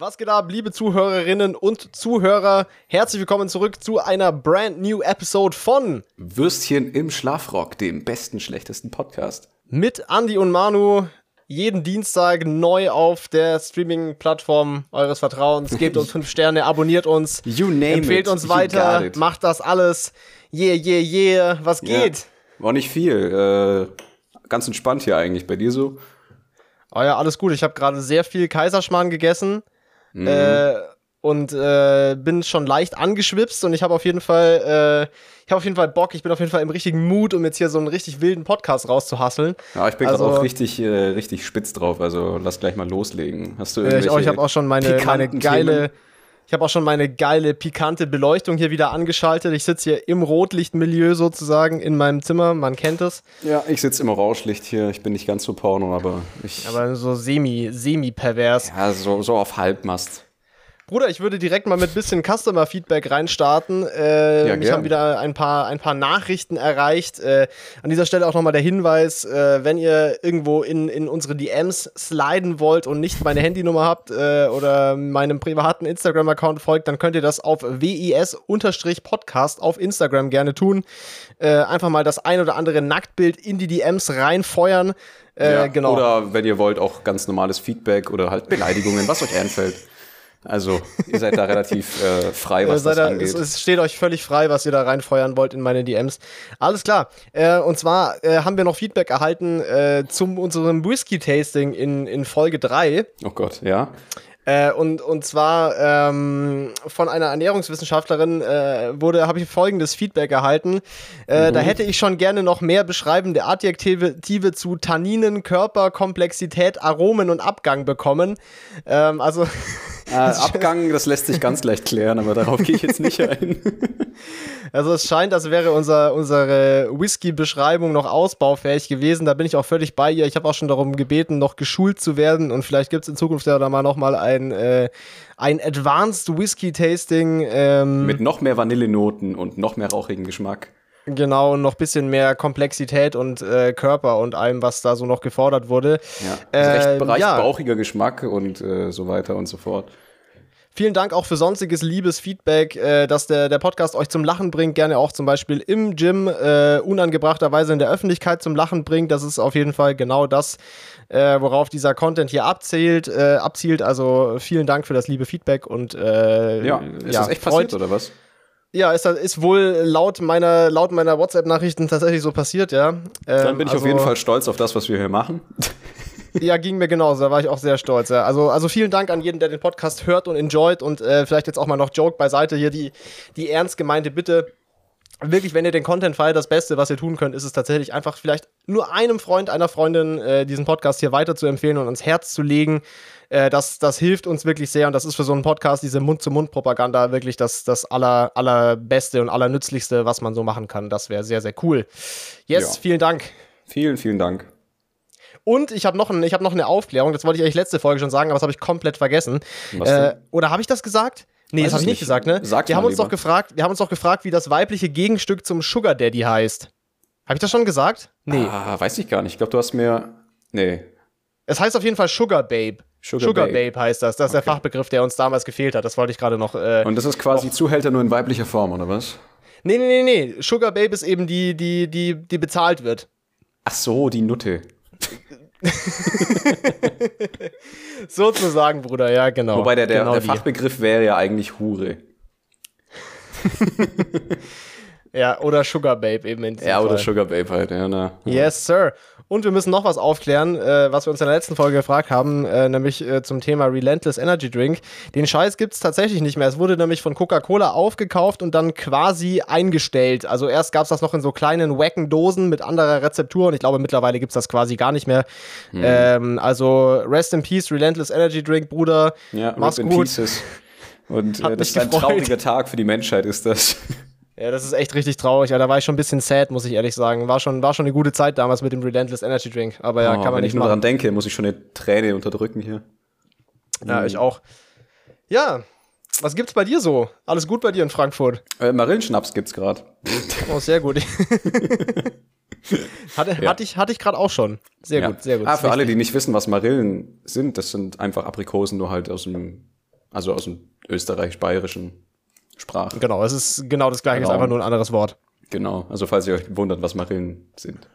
Was geht ab, liebe Zuhörerinnen und Zuhörer? Herzlich willkommen zurück zu einer brand new Episode von Würstchen im Schlafrock, dem besten, schlechtesten Podcast. Mit Andy und Manu. Jeden Dienstag neu auf der Streaming-Plattform eures Vertrauens. Gebt uns fünf Sterne, abonniert uns, You name empfehlt it. uns weiter, macht das alles. Yeah, yeah, yeah. Was geht? Ja, war nicht viel. Äh, ganz entspannt hier eigentlich. Bei dir so? Oh ja, alles gut. Ich habe gerade sehr viel Kaiserschmarrn gegessen Mhm. äh, und äh, bin schon leicht angeschwipst und ich habe auf jeden Fall, äh, ich habe auf jeden Fall Bock. Ich bin auf jeden Fall im richtigen Mut, um jetzt hier so einen richtig wilden Podcast rauszuhasseln. Ja, ich bin Also- gerade auch richtig, äh, richtig spitz drauf. Also lass gleich mal loslegen. Hast du Äh, ich irgendwelche auch, ich habe auch schon meine, meine geile, Themen? Ich habe auch schon meine geile pikante Beleuchtung hier wieder angeschaltet. Ich sitze hier im Rotlichtmilieu sozusagen in meinem Zimmer. Man kennt es, Ja, ich sitze im Rauschlicht hier. Ich bin nicht ganz so porno, aber ich. aber so semi, semi pervers. ja, so, so auf Halbmast. Bruder, ich würde direkt mal mit bisschen Customer-Feedback reinstarten. Äh, Ja, mich gern. haben wieder ein paar, ein paar Nachrichten erreicht. Äh, an dieser Stelle auch nochmal der Hinweis, äh, wenn ihr irgendwo in, in unsere DMs sliden wollt und nicht meine Handynummer habt äh, oder meinem privaten Instagram-Account folgt, dann könnt ihr das auf WIS-Podcast auf Instagram gerne tun. Äh, einfach mal das ein oder andere Nacktbild in die DMs reinfeuern. Äh, ja, genau. Oder wenn ihr wollt, auch ganz normales Feedback oder halt Beleidigungen, was euch einfällt. Also, ihr seid da relativ äh, frei, was seid das ihr- angeht. es, es steht euch völlig frei, was ihr da reinfeuern wollt in meine DMs. Alles klar. Äh, und zwar äh, haben wir noch Feedback erhalten äh, zum unserem Whisky-Tasting in, in Folge 3. oh Gott, ja. Äh, und, und zwar ähm, von einer Ernährungswissenschaftlerin äh, wurde, habe ich folgendes Feedback erhalten. Äh, Da hätte ich schon gerne noch mehr beschreibende Adjektive Tive zu Tanninen, Körper, Komplexität, Aromen und Abgang bekommen. Ähm, also Äh, Abgang, das lässt sich ganz leicht klären, aber darauf gehe ich jetzt nicht ein. Also es scheint, als wäre unser, unsere Whisky-Beschreibung noch ausbaufähig gewesen. Da bin ich auch völlig bei ihr. Ich habe auch schon darum gebeten, noch geschult zu werden. Und vielleicht gibt es in Zukunft ja dann mal nochmal ein, äh, ein Advanced Whisky-Tasting. Ähm, Mit noch mehr Vanillenoten und noch mehr rauchigen Geschmack. genau, und noch ein bisschen mehr Komplexität und äh, Körper und allem, was da so noch gefordert wurde. Ja, also recht, recht ja. bauchiger Geschmack und äh, so weiter und so fort. Vielen Dank auch für sonstiges liebes Feedback, äh, dass der, der Podcast euch zum Lachen bringt. Gerne auch zum Beispiel im Gym, äh, unangebrachterweise in der Öffentlichkeit zum Lachen bringt. Das ist auf jeden Fall genau das, äh, worauf dieser Content hier abzielt. Äh, abzielt. Also vielen Dank für das liebe Feedback und äh, Ja, ist das echt freut- passiert oder was? Ja, ist, ist wohl laut meiner, laut meiner WhatsApp-Nachrichten tatsächlich so passiert, ja. Ähm, Dann bin ich auf also- jeden Fall stolz auf das, was wir hier machen. Ja, ging mir genauso. Da war ich auch sehr stolz. Ja. Also, also vielen Dank an jeden, der den Podcast hört und enjoyt. Und äh, vielleicht jetzt auch mal noch Joke beiseite hier, die, die ernst gemeinte Bitte. Wirklich, wenn ihr den Content feiert, das Beste, was ihr tun könnt, ist es tatsächlich einfach vielleicht nur einem Freund, einer Freundin äh, diesen Podcast hier weiter zu empfehlen und ans Herz zu legen. Äh, das, das hilft uns wirklich sehr und das ist für so einen Podcast, diese Mund-zu-Mund-Propaganda, wirklich das, das aller, allerbeste und allernützlichste, was man so machen kann. Das wäre sehr, sehr cool. Yes, Ja. vielen Dank. Vielen, vielen Dank. Und ich habe noch, ein, ich hab noch eine Aufklärung, das wollte ich eigentlich letzte Folge schon sagen, aber das habe ich komplett vergessen. Äh, oder habe ich das gesagt? Nee, Weiß das habe ich nicht gesagt, ne? Sag's wir haben uns doch gefragt, wir haben uns doch gefragt, wie das weibliche Gegenstück zum Sugar Daddy heißt. Habe ich das schon gesagt? Nee. Ah, weiß ich gar nicht. Ich glaube, du hast mir. Nee. Es heißt auf jeden Fall Sugar Babe. Sugar Babe. Babe. heißt das. Das ist der Fachbegriff, der uns damals gefehlt hat. Das wollte ich gerade noch. Äh, Und das ist quasi Zuhälter nur in weiblicher Form, oder was? nee, nee, nee, nee. Sugar Babe ist eben die, die, die, die bezahlt wird. Ach so, die Nutte. Sozusagen, Bruder, ja, genau. Wobei der, der, genau der. Fachbegriff wäre ja eigentlich Hure. Ja, oder Sugar Babe eben in Ja, oder Fall. Sugar Babe halt. Ja, na. Yes, Sir. Und wir müssen noch was aufklären, äh, was wir uns in der letzten Folge gefragt haben, äh, nämlich äh, zum Thema Relentless Energy Drink. Den Scheiß gibt's tatsächlich nicht mehr. Es wurde nämlich von Coca-Cola aufgekauft und dann quasi eingestellt. Also erst gab's das noch in so kleinen wacken Dosen mit anderer Rezeptur und ich glaube mittlerweile gibt's das quasi gar nicht mehr. Hm. Ähm, also Rest in Peace, Relentless Energy Drink, Bruder. Ja, Mach's gut. Und äh, das ist ein gefreut. trauriger Tag für die Menschheit, ist das. Ja, das ist echt richtig traurig. Ja, da war ich schon ein bisschen sad, muss ich ehrlich sagen. War schon, war schon eine gute Zeit damals mit dem Relentless Energy Drink. Aber ja, Oh, kann man wenn nicht ich nur machen. daran denke, muss ich schon eine Träne unterdrücken hier. Ja, ich auch. Ja, was gibt's bei dir so? Alles gut bei dir in Frankfurt? Äh, Marillenschnaps gibt's gerade. Oh, sehr gut. hatte, Ja. hatte ich, hatte ich gerade auch schon. Sehr Ja. gut, sehr gut. Ah, für alle, richtig. die nicht wissen, was Marillen sind, das sind einfach Aprikosen, nur halt aus dem Also aus dem österreich-bayerischen Sprache. Genau, es ist genau das gleiche, ist Raum. einfach nur ein anderes Wort. Genau. Also falls ihr euch wundert, was Marillen sind.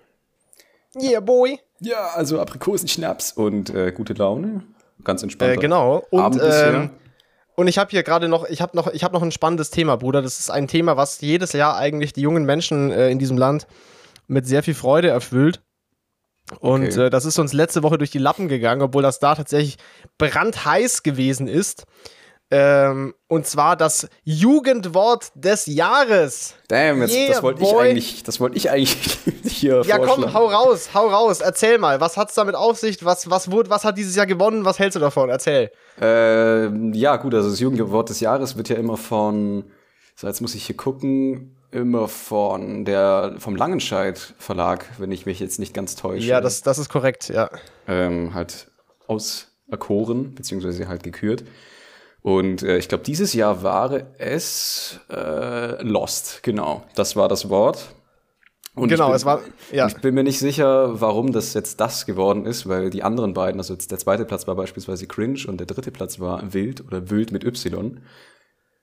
Yeah, boy. Ja, also Aprikosenschnaps und äh, gute Laune. Ganz entspannt. Äh, genau. Und, ähm, und ich habe hier gerade noch, ich habe noch, ich habe noch ein spannendes Thema, Bruder. Das ist ein Thema, was jedes Jahr eigentlich die jungen Menschen äh, in diesem Land mit sehr viel Freude erfüllt. Und Okay. äh, das ist uns letzte Woche durch die Lappen gegangen, obwohl das da tatsächlich brandheiß gewesen ist. Ähm, und zwar das Jugendwort des Jahres. Damn, jetzt, Yeah, das wollte ich eigentlich, das wollte ich eigentlich hier Ja, komm, hau raus, hau raus, erzähl mal. Was hat's damit auf sich? Was, was, wurde, was hat dieses Jahr gewonnen? Was hältst du davon? Erzähl. Ähm, ja, gut, also das Jugendwort des Jahres wird ja immer von, so jetzt muss ich hier gucken, immer von der, vom Langenscheid Verlag, wenn ich mich jetzt nicht ganz täusche. Ja, das, das ist korrekt, ja. ähm, halt auserkoren, beziehungsweise halt gekürt. Und äh, ich glaube, dieses Jahr war es äh, Lost, genau. Das war das Wort. Und Genau, bin, es war- ja. Ich bin mir nicht sicher, warum das jetzt das geworden ist, weil die anderen beiden, also jetzt der zweite Platz war beispielsweise Cringe und der dritte Platz war Wild oder Wild mit Y.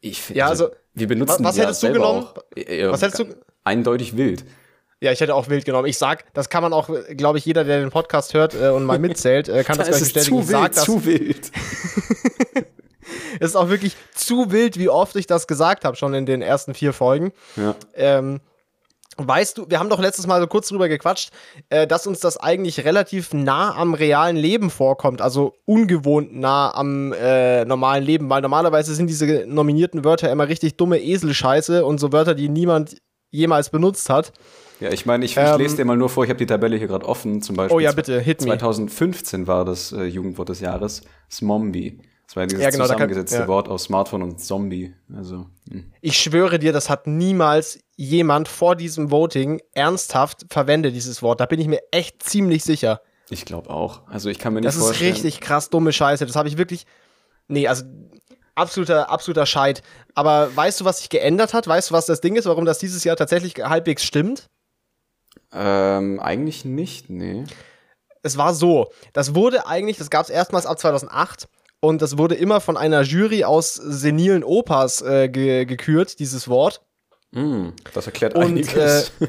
Ich finde, Ja, also, wir benutzen wa- was ja hättest du genommen? Auch, äh, Was hättest du- Eindeutig Wild. Ja, ich hätte auch wild genommen. Ich sag, das kann man auch, glaube ich, jeder, der den Podcast hört äh, und mal mitzählt, äh, kann das Da gleich ist es bestätigen. zu Ich sag, wild, das zu wild. es ist auch wirklich zu wild, wie oft ich das gesagt habe, schon in den ersten vier Folgen. Ja. Ähm, weißt du, wir haben doch letztes Mal so kurz drüber gequatscht, äh, dass uns das eigentlich relativ nah am realen Leben vorkommt, also ungewohnt nah am äh, normalen Leben, weil normalerweise sind diese nominierten Wörter immer richtig dumme Eselscheiße und so Wörter, die niemand jemals benutzt hat. Ja, ich meine, ich, Ähm, ich lese dir mal nur vor, ich habe die Tabelle hier gerade offen. Zum Beispiel Oh ja, bitte, hit me. 2015 war das äh, Jugendwort des Jahres, Smombie. Das war dieses Ja, genau, da kann- zusammengesetzte ja. Wort aus Smartphone und Zombie. Also, hm. Ich schwöre dir, das hat niemals jemand vor diesem Voting ernsthaft verwendet, dieses Wort. Da bin ich mir echt ziemlich sicher. ich glaube auch. Also ich kann mir nicht Das ist vorstellen. richtig krass dumme Scheiße. Das habe ich wirklich. Nee, also absoluter, absoluter Scheit. Aber weißt du, was sich geändert hat? Weißt du, was das Ding ist, warum das dieses Jahr tatsächlich halbwegs stimmt? Ähm, eigentlich nicht, nee. Es war so, das wurde eigentlich, das gab es erstmals ab 2008 und das wurde immer von einer Jury aus senilen Opas äh, ge gekürt, dieses Wort. Hm, das erklärt Und, einiges.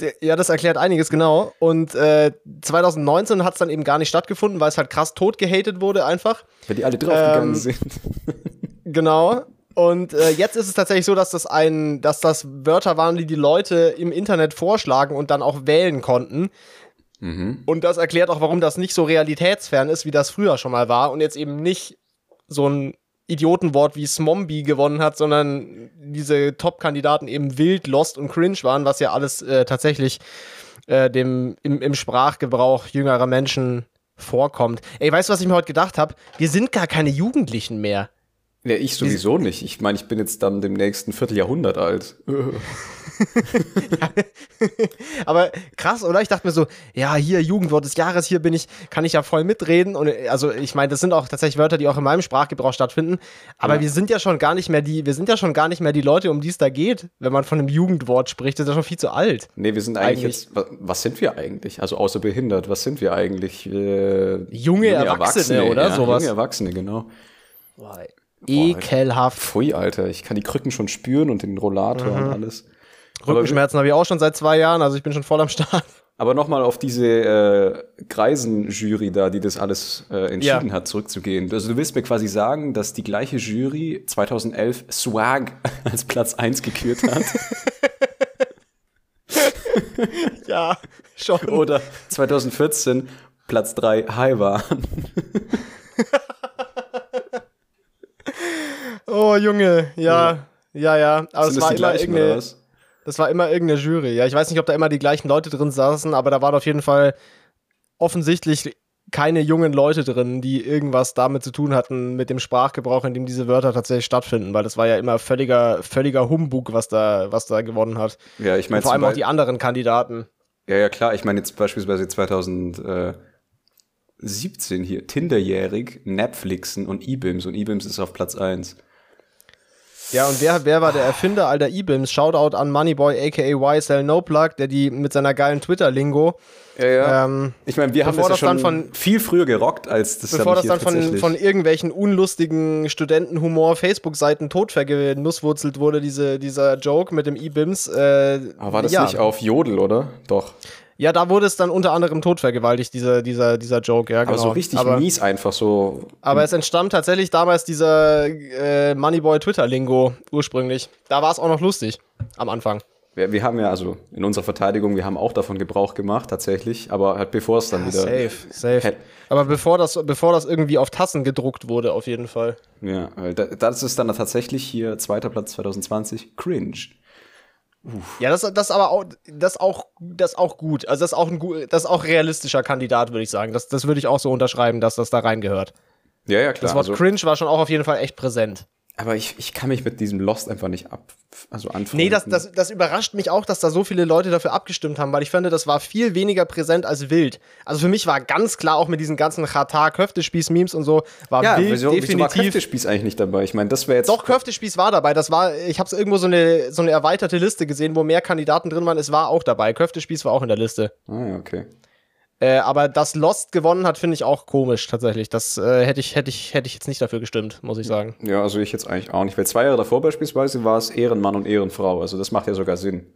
Der- Ja, das erklärt einiges, genau. Und äh, 2019 hat es dann eben gar nicht stattgefunden, weil es halt krass tot gehatet wurde einfach. Weil die alle draufgegangen ähm, sind. Genau. Und äh, jetzt ist es tatsächlich so, dass das ein, dass das Wörter waren, die die Leute im Internet vorschlagen und dann auch wählen konnten. Mhm. Und das erklärt auch, warum das nicht so realitätsfern ist, wie das früher schon mal war und jetzt eben nicht so ein Idiotenwort wie Smombie gewonnen hat, sondern diese Top-Kandidaten eben wild, lost und cringe waren, was ja alles äh, tatsächlich äh, dem, im, im Sprachgebrauch jüngerer Menschen vorkommt. Ey, weißt du, was ich mir heute gedacht habe? Wir sind gar keine Jugendlichen mehr. Ja, ich sowieso nicht. Ich meine, ich bin jetzt dann dem nächsten Vierteljahrhundert alt. Aber krass, oder? Ich dachte mir so, ja, hier Jugendwort des Jahres, hier bin ich, kann ich ja voll mitreden. Und äh, also ich meine, das sind auch tatsächlich Wörter, die auch in meinem Sprachgebrauch stattfinden. Aber Ja. wir sind ja schon gar nicht mehr die, wir sind ja schon gar nicht mehr die Leute, um die es da geht, wenn man von einem Jugendwort spricht. Das ist ja schon viel zu alt. Nee, wir sind eigentlich, Eigentlich. jetzt. wa- Was sind wir eigentlich? Also außer behindert, was sind wir eigentlich? Äh, Junge Erwachsene, oder? Ja, Sowas. Junge Erwachsene, genau. Ekelhaft. Pfui, Alter, ich kann die Krücken schon spüren und den Rollator Mhm. und alles. Rückenschmerzen habe ich auch schon seit zwei Jahren, also ich bin schon voll am Start. Aber nochmal auf diese äh, Greisenjury da, die das alles äh, entschieden Ja. hat, zurückzugehen. Also du willst mir quasi sagen, dass die gleiche Jury 2011 Swag als Platz 1 gekürt hat Ja, schon. oder 2014 Platz 3 High waren. Oh, Junge, ja, ja, ja. Aber Sind es das war die immer gleichen irgendeine? Das war immer irgendeine Jury. Ja, ich weiß nicht, ob da immer die gleichen Leute drin saßen, aber da waren auf jeden Fall offensichtlich keine jungen Leute drin, die irgendwas damit zu tun hatten mit dem Sprachgebrauch, in dem diese Wörter tatsächlich stattfinden, weil das war ja immer völliger, völliger Humbug, was da, was da gewonnen hat. Ja, ich meine vor allem auch die anderen Kandidaten. Ja, ja, klar. Ich meine jetzt beispielsweise 2017 hier. Tinderjährig, Netflixen und E-Bims. Und E-Bims ist auf Platz 1. Ja, und wer, wer war der Erfinder all der E-Bims? Shoutout an Moneyboy, aka YSL No Plug, der die mit seiner geilen Twitter-Lingo. Ja, ja. Ähm, ich meine, wir haben das ja schon dann von- viel früher gerockt, als das bevor das dann von, von irgendwelchen unlustigen Studentenhumor-Facebook-Seiten totvergenusswurzelt wurde, diese, dieser Joke mit dem E-Bims. Äh, Aber war das ja. nicht auf Jodel, oder? Doch. Ja, da wurde es dann unter anderem totvergewaltigt, dieser, dieser, dieser Joke, ja, Aber genau. so richtig aber, mies einfach so. aber es entstammt tatsächlich damals dieser äh, Moneyboy-Twitter-Lingo ursprünglich. Da war es auch noch lustig am Anfang. Wir, wir haben ja, also in unserer Verteidigung, wir haben auch davon Gebrauch gemacht, tatsächlich, aber halt bevor es dann wieder. Safe, safe. Aber bevor das, bevor das irgendwie auf Tassen gedruckt wurde, auf jeden Fall. Ja, das ist dann tatsächlich hier zweiter Platz 2020, Cringe. Ja, das, das aber auch, das auch, das auch gut. Also das ist auch ein das ist auch realistischer Kandidat, würde ich sagen. Das, das würde ich auch so unterschreiben, dass das da reingehört. Ja, ja, klar. Das Wort also, cringe war schon auch auf jeden Fall echt präsent. Aber ich, ich kann mich mit diesem Lost einfach nicht ab, also anfangen. Nee, das, das, das überrascht mich auch, dass da so viele Leute dafür abgestimmt haben, weil ich finde, das war viel weniger präsent als wild. Also für mich war ganz klar, auch mit diesen ganzen Chata-Köftespieß-Memes und so, war ja, wild wieso, wieso war definitiv. Köftespieß eigentlich nicht dabei? Ich meine, das wäre jetzt. Doch, Köftespieß war dabei. Das war, ich habe irgendwo so eine, so eine erweiterte Liste gesehen, wo mehr Kandidaten drin waren. Es war auch dabei. Köftespieß war auch in der Liste. Ah, ja, okay. Äh, aber dass Lost gewonnen hat, finde ich auch komisch tatsächlich. Das äh, hätte ich, hätte ich, hätte ich jetzt nicht dafür gestimmt, muss ich sagen. Ja, also ich jetzt eigentlich auch nicht. Weil zwei Jahre davor beispielsweise war es Ehrenmann und Ehrenfrau. Also das macht ja sogar Sinn.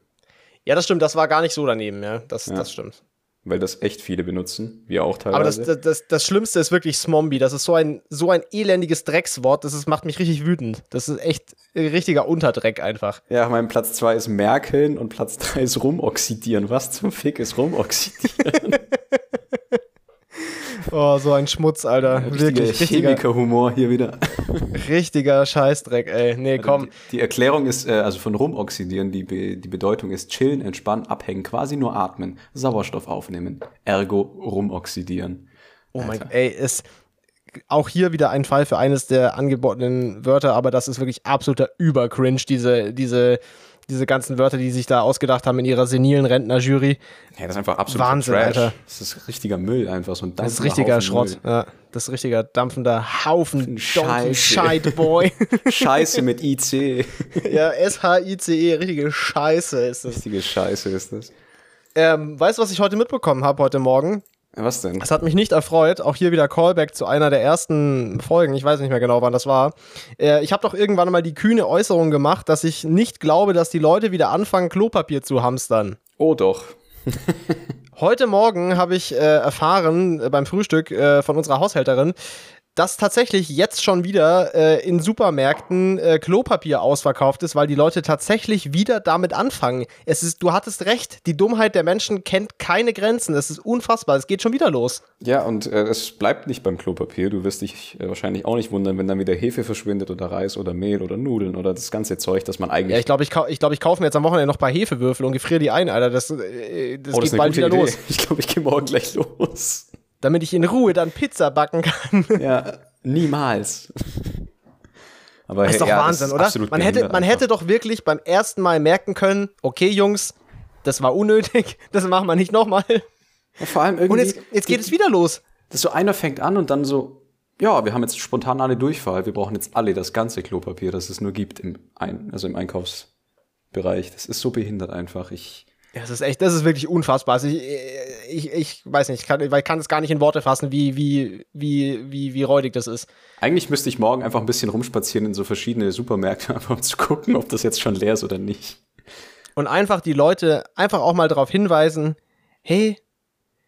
Ja, das stimmt. Das war gar nicht so daneben. Ja, das, das stimmt. Weil das echt viele benutzen. Wir auch teilweise. Aber das, das, das, das Schlimmste ist wirklich Smombi. Das ist so ein, so ein elendiges Dreckswort. Das ist, macht mich richtig wütend. Das ist echt ein richtiger Unterdreck einfach. ja, mein Platz zwei ist Merkeln und Platz drei ist Rumoxidieren. Was zum Fick ist Rumoxidieren? Oh, so ein Schmutz, Alter. wirklich. Richtiger, Chemikerhumor hier wieder. richtiger Scheißdreck, ey. Nee, komm. Die, die Erklärung ist, äh, also von Rumoxidieren, die, Be die Bedeutung ist chillen, entspannen, abhängen, quasi nur atmen, Sauerstoff aufnehmen. Ergo rumoxidieren. Oh mein Gott, ey, ist auch hier wieder ein Fall für eines der angebotenen Wörter, aber das ist wirklich absoluter Übercringe, diese, diese, diese ganzen Wörter, die sich da ausgedacht haben in ihrer senilen Rentnerjury. Ja, das ist einfach absolut Wahnsinn, Trash. Alter. Das ist richtiger Müll einfach, so ein Das ist richtiger Haufen Schrott. Ja, das ist richtiger dampfender Haufen Scheiße. Shite Boy. Müll. Scheiße mit IC. ja, S-H-I-C-E, richtige Scheiße ist das. Richtige Scheiße ist das. Ähm, weißt du, was ich heute mitbekommen habe, heute Morgen? Was denn? Es hat mich nicht erfreut. Auch hier wieder Callback zu einer der ersten Folgen. Ich weiß nicht mehr genau, wann das war. Äh, ich habe doch irgendwann mal die kühne Äußerung gemacht, dass ich nicht glaube, dass die Leute wieder anfangen, Klopapier zu hamstern. Oh doch. Heute Morgen habe ich äh, erfahren äh, beim Frühstück äh, von unserer Haushälterin, dass tatsächlich jetzt schon wieder äh, in Supermärkten äh, Klopapier ausverkauft ist, weil die Leute tatsächlich wieder damit anfangen. Es ist, du hattest recht, die Dummheit der Menschen kennt keine Grenzen. Es ist unfassbar. Es geht schon wieder los. Ja, und äh, es bleibt nicht beim Klopapier. Du wirst dich äh, wahrscheinlich auch nicht wundern, wenn dann wieder Hefe verschwindet oder Reis oder Mehl oder Nudeln oder das ganze Zeug, das man eigentlich. Ja, ich glaube, ich, ich, glaub, ich kaufe mir jetzt am Wochenende noch ein paar Hefewürfel und gefriere die ein, Alter. Das, äh, das oh, das geht bald wieder Idee. los. Ich glaube, ich gehe morgen gleich los. Damit ich in Ruhe dann Pizza backen kann. Ja, niemals. Aber Das ist doch ja, Wahnsinn, ist oder? Man hätte, man hätte doch wirklich beim ersten Mal merken können, okay, Jungs, das war unnötig, das machen wir nicht nochmal. Ja, vor allem irgendwie. Und jetzt, jetzt geht es wieder los. Das so einer fängt an und dann so, ja, wir haben jetzt spontan alle Durchfall. Wir brauchen jetzt alle das ganze Klopapier, das es nur gibt im, Ein also im Einkaufsbereich. Das ist so behindert einfach. Ich, Ja, Das ist echt, das ist wirklich unfassbar. Also ich, ich, ich weiß nicht, ich kann, ich kann es gar nicht in Worte fassen, wie, wie, wie, wie, wie räudig das ist. eigentlich müsste ich morgen einfach ein bisschen rumspazieren in so verschiedene Supermärkte, einfach um zu gucken, ob das jetzt schon leer ist oder nicht. Und einfach die Leute einfach auch mal darauf hinweisen, hey,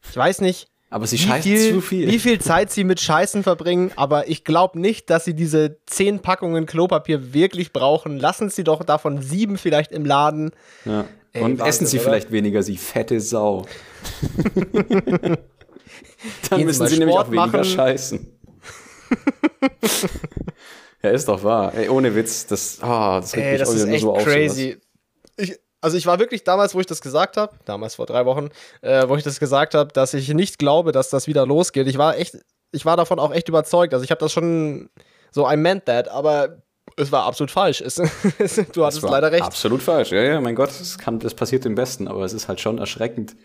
ich weiß nicht, Aber sie scheißen viel, zu viel. wie viel Zeit sie mit Scheißen verbringen, aber ich glaube nicht, dass sie diese zehn Packungen Klopapier wirklich brauchen. Lassen sie doch davon sieben vielleicht im Laden. Ja. Ey, und essen sie oder? vielleicht weniger, sie fette Sau. Dann müssen sie nämlich auch weniger machen. scheißen. ja, ist doch wahr. Ey, ohne Witz, das, ah, das regt Ey, mich das auch ist echt nur so crazy. Ich, also ich war wirklich damals, wo ich das gesagt habe, damals vor drei Wochen, äh, wo ich das gesagt habe, dass ich nicht glaube, dass das wieder losgeht. Ich war echt, ich war davon auch echt überzeugt. Also ich habe das schon so, I meant that, aber es war absolut falsch. Es, es, du hattest leider recht. Absolut falsch. Ja, ja, mein Gott, das, kann, das passiert dem Besten, aber es ist halt schon erschreckend,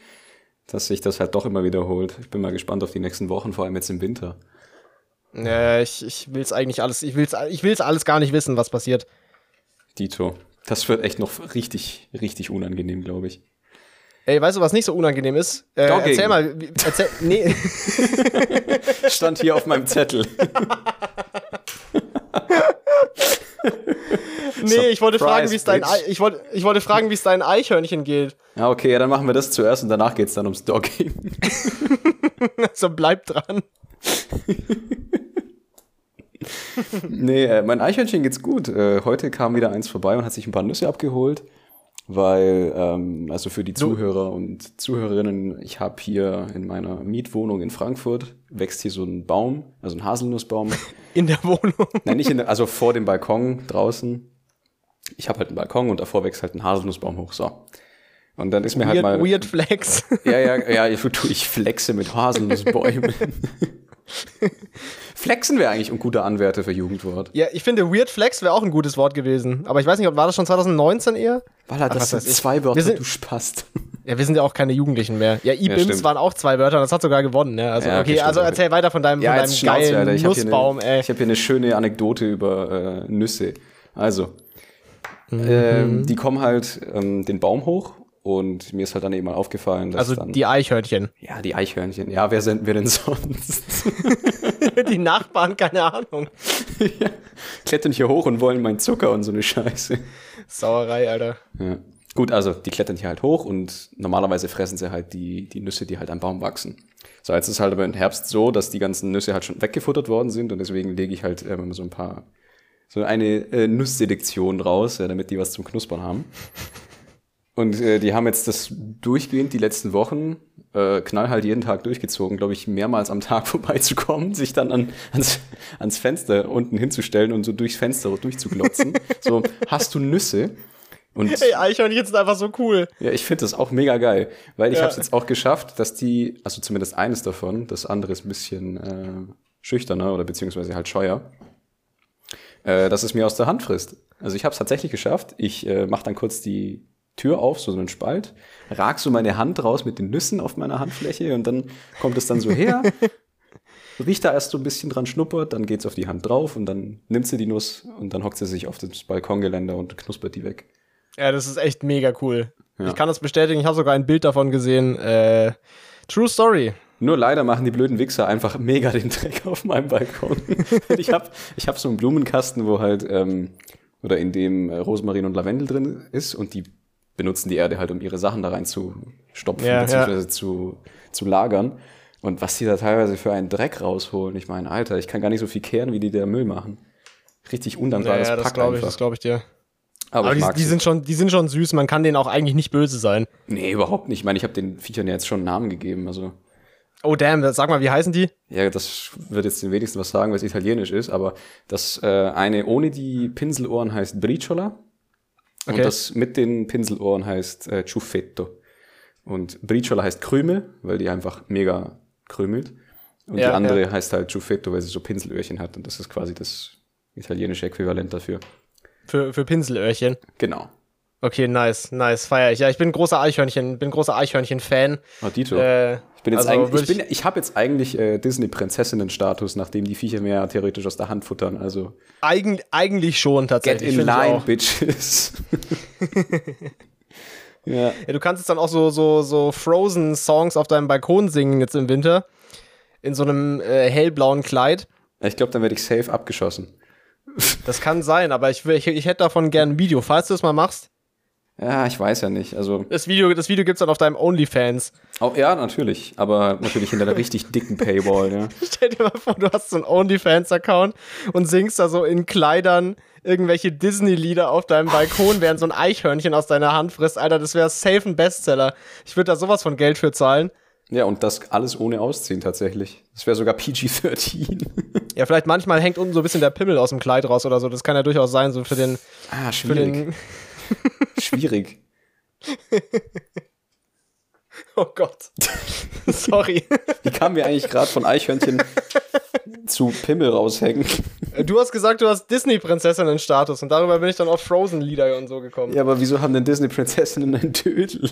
dass sich das halt doch immer wiederholt. Ich bin mal gespannt auf die nächsten Wochen, vor allem jetzt im Winter. Äh, ich ich will es eigentlich alles, ich will es ich will's alles gar nicht wissen, was passiert. Dito. Das wird echt noch richtig, richtig unangenehm, glaube ich. Ey, weißt du, was nicht so unangenehm ist? Äh, Dogging. erzähl mal, erzähl, nee, Stand hier auf meinem Zettel. nee, ich wollte fragen, wie es dein, ich wollte, ich wollte fragen, wie es dein Eichhörnchen geht. Ja, okay, ja, dann machen wir das zuerst und danach geht's dann ums Dogging. So bleib dran. Nee, äh, mein Eichhörnchen geht's gut. Äh, heute kam wieder eins vorbei und hat sich ein paar Nüsse abgeholt, weil, ähm, also für die Zuhörer und Zuhörerinnen, ich habe hier in meiner Mietwohnung in Frankfurt, wächst hier so ein Baum, also ein Haselnussbaum. In der Wohnung. Nein, nicht in der, also vor dem Balkon draußen. Ich habe halt einen Balkon und davor wächst halt ein Haselnussbaum hoch. So. Und dann ist mir halt Weird, mal. weird Flex. Ja, ja, ja, ich, ich flexe mit Haselnussbäumen. Flexen wäre eigentlich ein guter Anwärter für Jugendwort. Ja, ich finde, Weird Flex wäre auch ein gutes Wort gewesen. Aber ich weiß nicht, ob war das schon 2019 eher? Walla, das sind zwei Wörter, Wir sind- du spast. Ja, wir sind ja auch keine Jugendlichen mehr. Ja, Ja, E-Bims stimmt. waren auch zwei Wörter und das hat sogar gewonnen, ne? Also, Ja, okay, also erzähl weiter von deinem, von deinem Alter. geilen Ich habe hier, Nussbaum, eine- ey. ich hab hier eine schöne Anekdote über äh, Nüsse. Also, Mhm. ähm, die kommen halt ähm, den Baum hoch und mir ist halt dann eben mal aufgefallen, dass Also dann, die Eichhörnchen. ja, die Eichhörnchen. Ja, wer sind wir denn sonst? die Nachbarn, keine Ahnung. ja, klettern hier hoch und wollen meinen Zucker und so eine Scheiße. Sauerei, Alter. Ja. Gut, also die klettern hier halt hoch und normalerweise fressen sie halt die, die Nüsse, die halt am Baum wachsen. So, jetzt ist halt aber im Herbst so, dass die ganzen Nüsse halt schon weggefuttert worden sind und deswegen lege ich halt ähm, immer so ein paar, so eine äh, Nussselektion raus, ja, damit die was zum Knuspern haben. Und äh, die haben jetzt das durchgehend die letzten Wochen äh, knallhart jeden Tag durchgezogen, glaube ich, mehrmals am Tag vorbeizukommen, sich dann an, ans, ans Fenster unten hinzustellen und so durchs Fenster durchzuglotzen. so, hast du Nüsse? Und Ey, Eichhörnchen sind einfach so cool. ja, ich finde das auch mega geil, weil ich Ja. habe es jetzt auch geschafft, dass die, also zumindest eines davon, das andere ist ein bisschen äh, schüchterner oder beziehungsweise halt scheuer, äh, dass es mir aus der Hand frisst. Also ich habe es tatsächlich geschafft. Ich äh, mache dann kurz die Tür auf, so einen Spalt, rag so meine Hand raus mit den Nüssen auf meiner Handfläche und dann kommt es dann so her, riecht da erst so ein bisschen dran, schnuppert, dann geht's auf die Hand drauf und dann nimmt sie die Nuss und dann hockt sie sich auf das Balkongeländer und knuspert die weg. Ja, das ist echt mega cool. Ja. Ich kann das bestätigen, ich habe sogar ein Bild davon gesehen. Äh, True Story. Nur leider machen die blöden Wichser einfach mega den Dreck auf meinem Balkon. ich habe ich hab so einen Blumenkasten, wo halt, ähm, oder in dem äh, Rosmarin und Lavendel drin ist und die benutzen die Erde halt, um ihre Sachen da rein zu stopfen, Ja, beziehungsweise Zu, zu lagern. Und was die da teilweise für einen Dreck rausholen, ich meine, Alter, ich kann gar nicht so viel kehren, wie die der Müll machen. Richtig undankbares Ja, das Pack glaube ich, das glaube ich dir. aber Aber die, die, sind schon, die sind schon süß, man kann denen auch eigentlich nicht böse sein. Nee, überhaupt nicht. Ich meine, ich habe den Viechern ja jetzt schon einen Namen gegeben, also Oh damn, sag mal, wie heißen die? Ja, das wird jetzt den wenigsten was sagen, weil es italienisch ist, aber das äh, eine ohne die Pinselohren heißt Briciola Okay. und das mit den Pinselohren heißt äh, Ciuffetto. Und Briciola heißt Krümel, weil die einfach mega krümelt. Und Ja, die andere ja. heißt halt Ciuffetto, weil sie so Pinselöhrchen hat und das ist quasi das italienische Äquivalent dafür. Für, für Pinselöhrchen. Genau. Okay, nice, nice, feier ich. Ja, ich bin großer Eichhörnchen, bin großer Eichhörnchen-Fan. Oh, Dito. Äh, bin jetzt also ich, bin, ich habe jetzt eigentlich äh, Disney-Prinzessinnen-Status, nachdem die Viecher mehr theoretisch aus der Hand futtern. Also Eigen, eigentlich schon get tatsächlich. in find ich line, bitches. ja. Ja, du kannst jetzt dann auch so, so, so Frozen-Songs auf deinem Balkon singen jetzt im Winter. In so einem äh, hellblauen Kleid. Ich glaube, dann werde ich safe abgeschossen. Das kann sein, aber ich, ich, ich hätte davon gern ein Video, falls du es mal machst. Ja, ich weiß ja nicht. Also, Das Video, das Video gibt's dann auf deinem OnlyFans. auch, ja, natürlich. Aber natürlich hinter der richtig dicken Paywall, ja. Stell dir mal vor, du hast so einen OnlyFans-Account und singst da so in Kleidern irgendwelche Disney-Lieder auf deinem Balkon, während so ein Eichhörnchen aus deiner Hand frisst. Alter, das wäre safe ein Bestseller. Ich würde da sowas von Geld für zahlen. Ja, und das alles ohne Ausziehen tatsächlich. Das wäre sogar PG-13. Ja, vielleicht manchmal hängt unten so ein bisschen der Pimmel aus dem Kleid raus oder so. Das kann ja durchaus sein, so für den. ah, Für schwierig. den Schwierig. oh Gott. Sorry. Wie kamen wir eigentlich gerade von Eichhörnchen zu Pimmel raushängen? Du hast gesagt, du hast Disney-Prinzessinnen-Status und darüber bin ich dann auf Frozen-Lieder und so gekommen. Ja, aber wieso haben denn Disney-Prinzessinnen einen Dödel?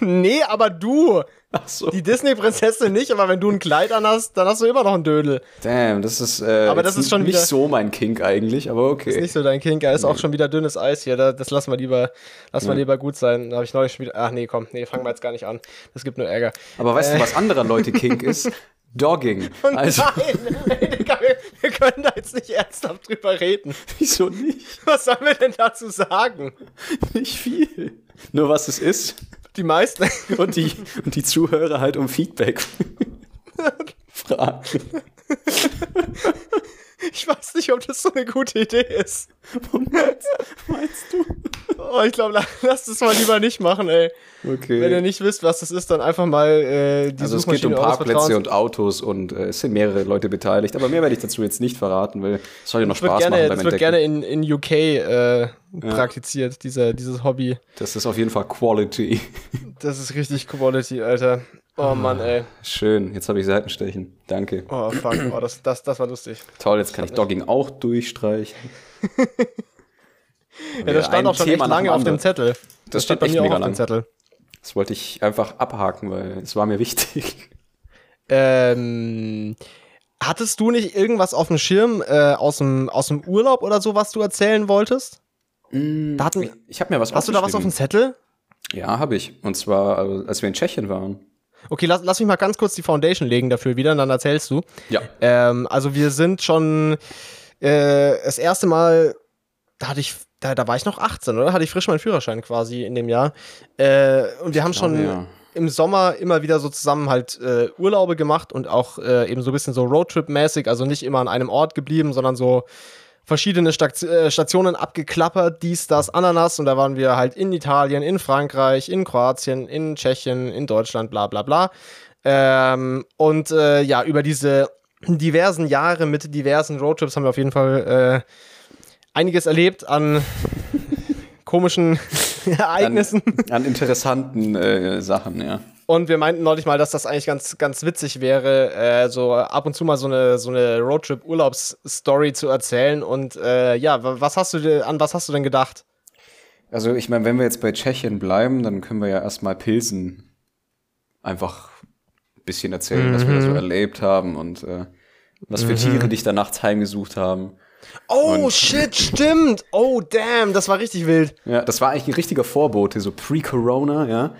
Nee, aber du. Ach so. Die Disney-Prinzessin nicht, aber wenn du ein Kleid anhast, dann hast du immer noch einen Dödel. Damn, das ist, äh, Aber das ist schon nicht wieder- so mein Kink eigentlich, aber okay. Ist nicht so dein Kink, er ist auch schon wieder dünnes Eis hier. Da- Das lassen wir lieber, lassen wir lieber gut sein. Da habe ich neulich schon wieder. Ach nee, komm, nee, fangen wir jetzt gar nicht an. Das gibt nur Ärger. aber weißt du, was anderer Leute Kink ist? Dogging. Also, Nein, nee, Digga, wir, wir können da jetzt nicht ernsthaft drüber reden. wieso nicht? Was sollen wir denn dazu sagen? Nicht viel. Nur was es ist. Die meisten. Und die, und die Zuhörer halt um Feedback fragen. Ich weiß nicht, ob das so eine gute Idee ist. Meinst, meinst du? Oh, ich glaube, lasst es mal lieber nicht machen, ey. Okay. Wenn ihr nicht wisst, was das ist, dann einfach mal äh, die also es geht um Parkplätze und Autos und äh, es sind mehrere Leute beteiligt, aber mehr werde ich dazu jetzt nicht verraten, weil es soll ja noch Das wird Spaß gerne, machen das beim wird Entdecken. gerne in, in UK äh, praktiziert, dieser, dieses Hobby. Das ist auf jeden Fall Quality. Das ist richtig Quality, Alter. Oh Mann, ey. Schön, jetzt habe ich Seitenstechen. Danke. Oh, fuck. Oh, das, das, das war lustig. Toll, jetzt kann ich Dogging auch durchstreichen. Ja, das stand auch schon echt lange auf dem Zettel. Das steht bei mir auch auf dem. Zettel. Das wollte ich einfach abhaken, weil es war mir wichtig. Ähm, hattest du nicht irgendwas auf dem Schirm äh, aus, dem, aus dem Urlaub oder so, was du erzählen wolltest? Da hatten, Ich habe mir was hast du da was auf dem. Zettel? Ja, habe ich. Und zwar, also, als wir in Tschechien waren. Okay, lass, lass mich mal ganz kurz die Foundation legen dafür wieder und dann erzählst du. Ja. Ähm, also wir sind schon äh, das erste Mal, da hatte ich, da, da war ich noch 18, oder? Hatte ich frisch meinen Führerschein quasi in dem Jahr. Äh, und wir haben schon ja. im Sommer immer wieder so zusammen halt äh, Urlaube gemacht und auch äh, eben so ein bisschen so Roadtrip-mäßig, also nicht immer an einem Ort geblieben, sondern so verschiedene äh, Stationen abgeklappert, dies, das, Ananas. Und da waren wir halt in Italien, in Frankreich, in Kroatien, in Tschechien, in Deutschland, bla bla bla. Ähm, und äh, ja, über diese diversen Jahre mit diversen Roadtrips haben wir auf jeden Fall äh, einiges erlebt an komischen An, Ereignissen. an interessanten äh, Sachen, ja. Und wir meinten neulich mal, dass das eigentlich ganz, ganz witzig wäre, äh, so ab und zu mal so eine, so eine Roadtrip-Urlaubsstory zu erzählen. Und äh, ja, wa- was hast du an was hast du denn gedacht? Also ich meine, wenn wir jetzt bei Tschechien bleiben, dann können wir ja erstmal Pilsen einfach ein bisschen erzählen, was wir da Mhm. so erlebt haben und äh, was für Tiere dich da nachts heimgesucht haben. Oh, shit, stimmt. Oh, damn, das war richtig wild. Ja, das war eigentlich ein richtiger Vorbote, so pre-Corona, ja.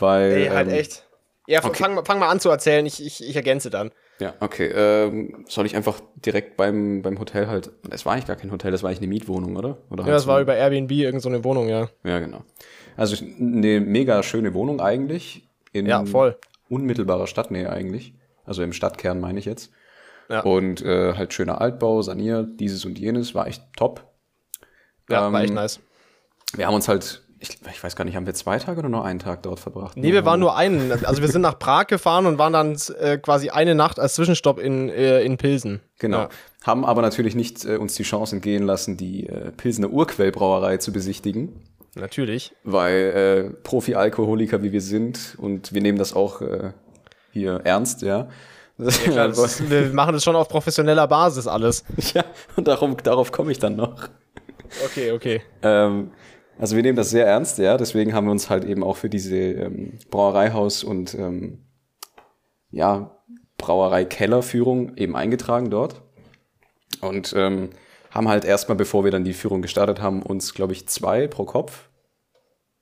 Weil. Ey, halt ähm, echt. Ja, okay. fang, mal- fang mal an zu erzählen, ich, ich, ich ergänze dann. Ja, okay. Ähm, soll ich einfach direkt beim, beim Hotel halt. Es war eigentlich gar kein Hotel, das war eigentlich eine Mietwohnung, oder? oder Ja, halt das so war über Airbnb, irgend so eine Wohnung, ja. Ja, genau. Also eine mega schöne Wohnung eigentlich. In Ja, voll. unmittelbarer Stadtnähe eigentlich. Also im Stadtkern meine ich jetzt. Ja. Und äh, halt schöner Altbau, saniert, dieses und jenes, war echt top. Ja, war Ähm, echt nice. Wir haben uns halt, ich, ich weiß gar nicht, haben wir zwei Tage oder nur einen Tag dort verbracht? Nee, wir waren nur einen. Also wir sind nach Prag gefahren und waren dann äh, quasi eine Nacht als Zwischenstopp in, äh, in Pilsen. Genau. Ja. Haben aber natürlich nicht äh, uns die Chance entgehen lassen, die äh, Pilsener Urquellbrauerei zu besichtigen. Natürlich. weil äh, Profi-Alkoholiker wie wir sind und wir nehmen das auch äh, hier ernst, ja. Klar, das ist, wir machen das schon auf professioneller Basis alles. ja, und darum, darauf komme ich dann noch. Okay, okay. Ähm, also wir nehmen das sehr ernst, ja. Deswegen haben wir uns halt eben auch für diese ähm, Brauereihaus und ähm, ja, Brauerei-Kellerführung eben eingetragen dort. Und ähm, haben halt erstmal, bevor wir dann die Führung gestartet haben, uns, glaube ich, zwei pro Kopf,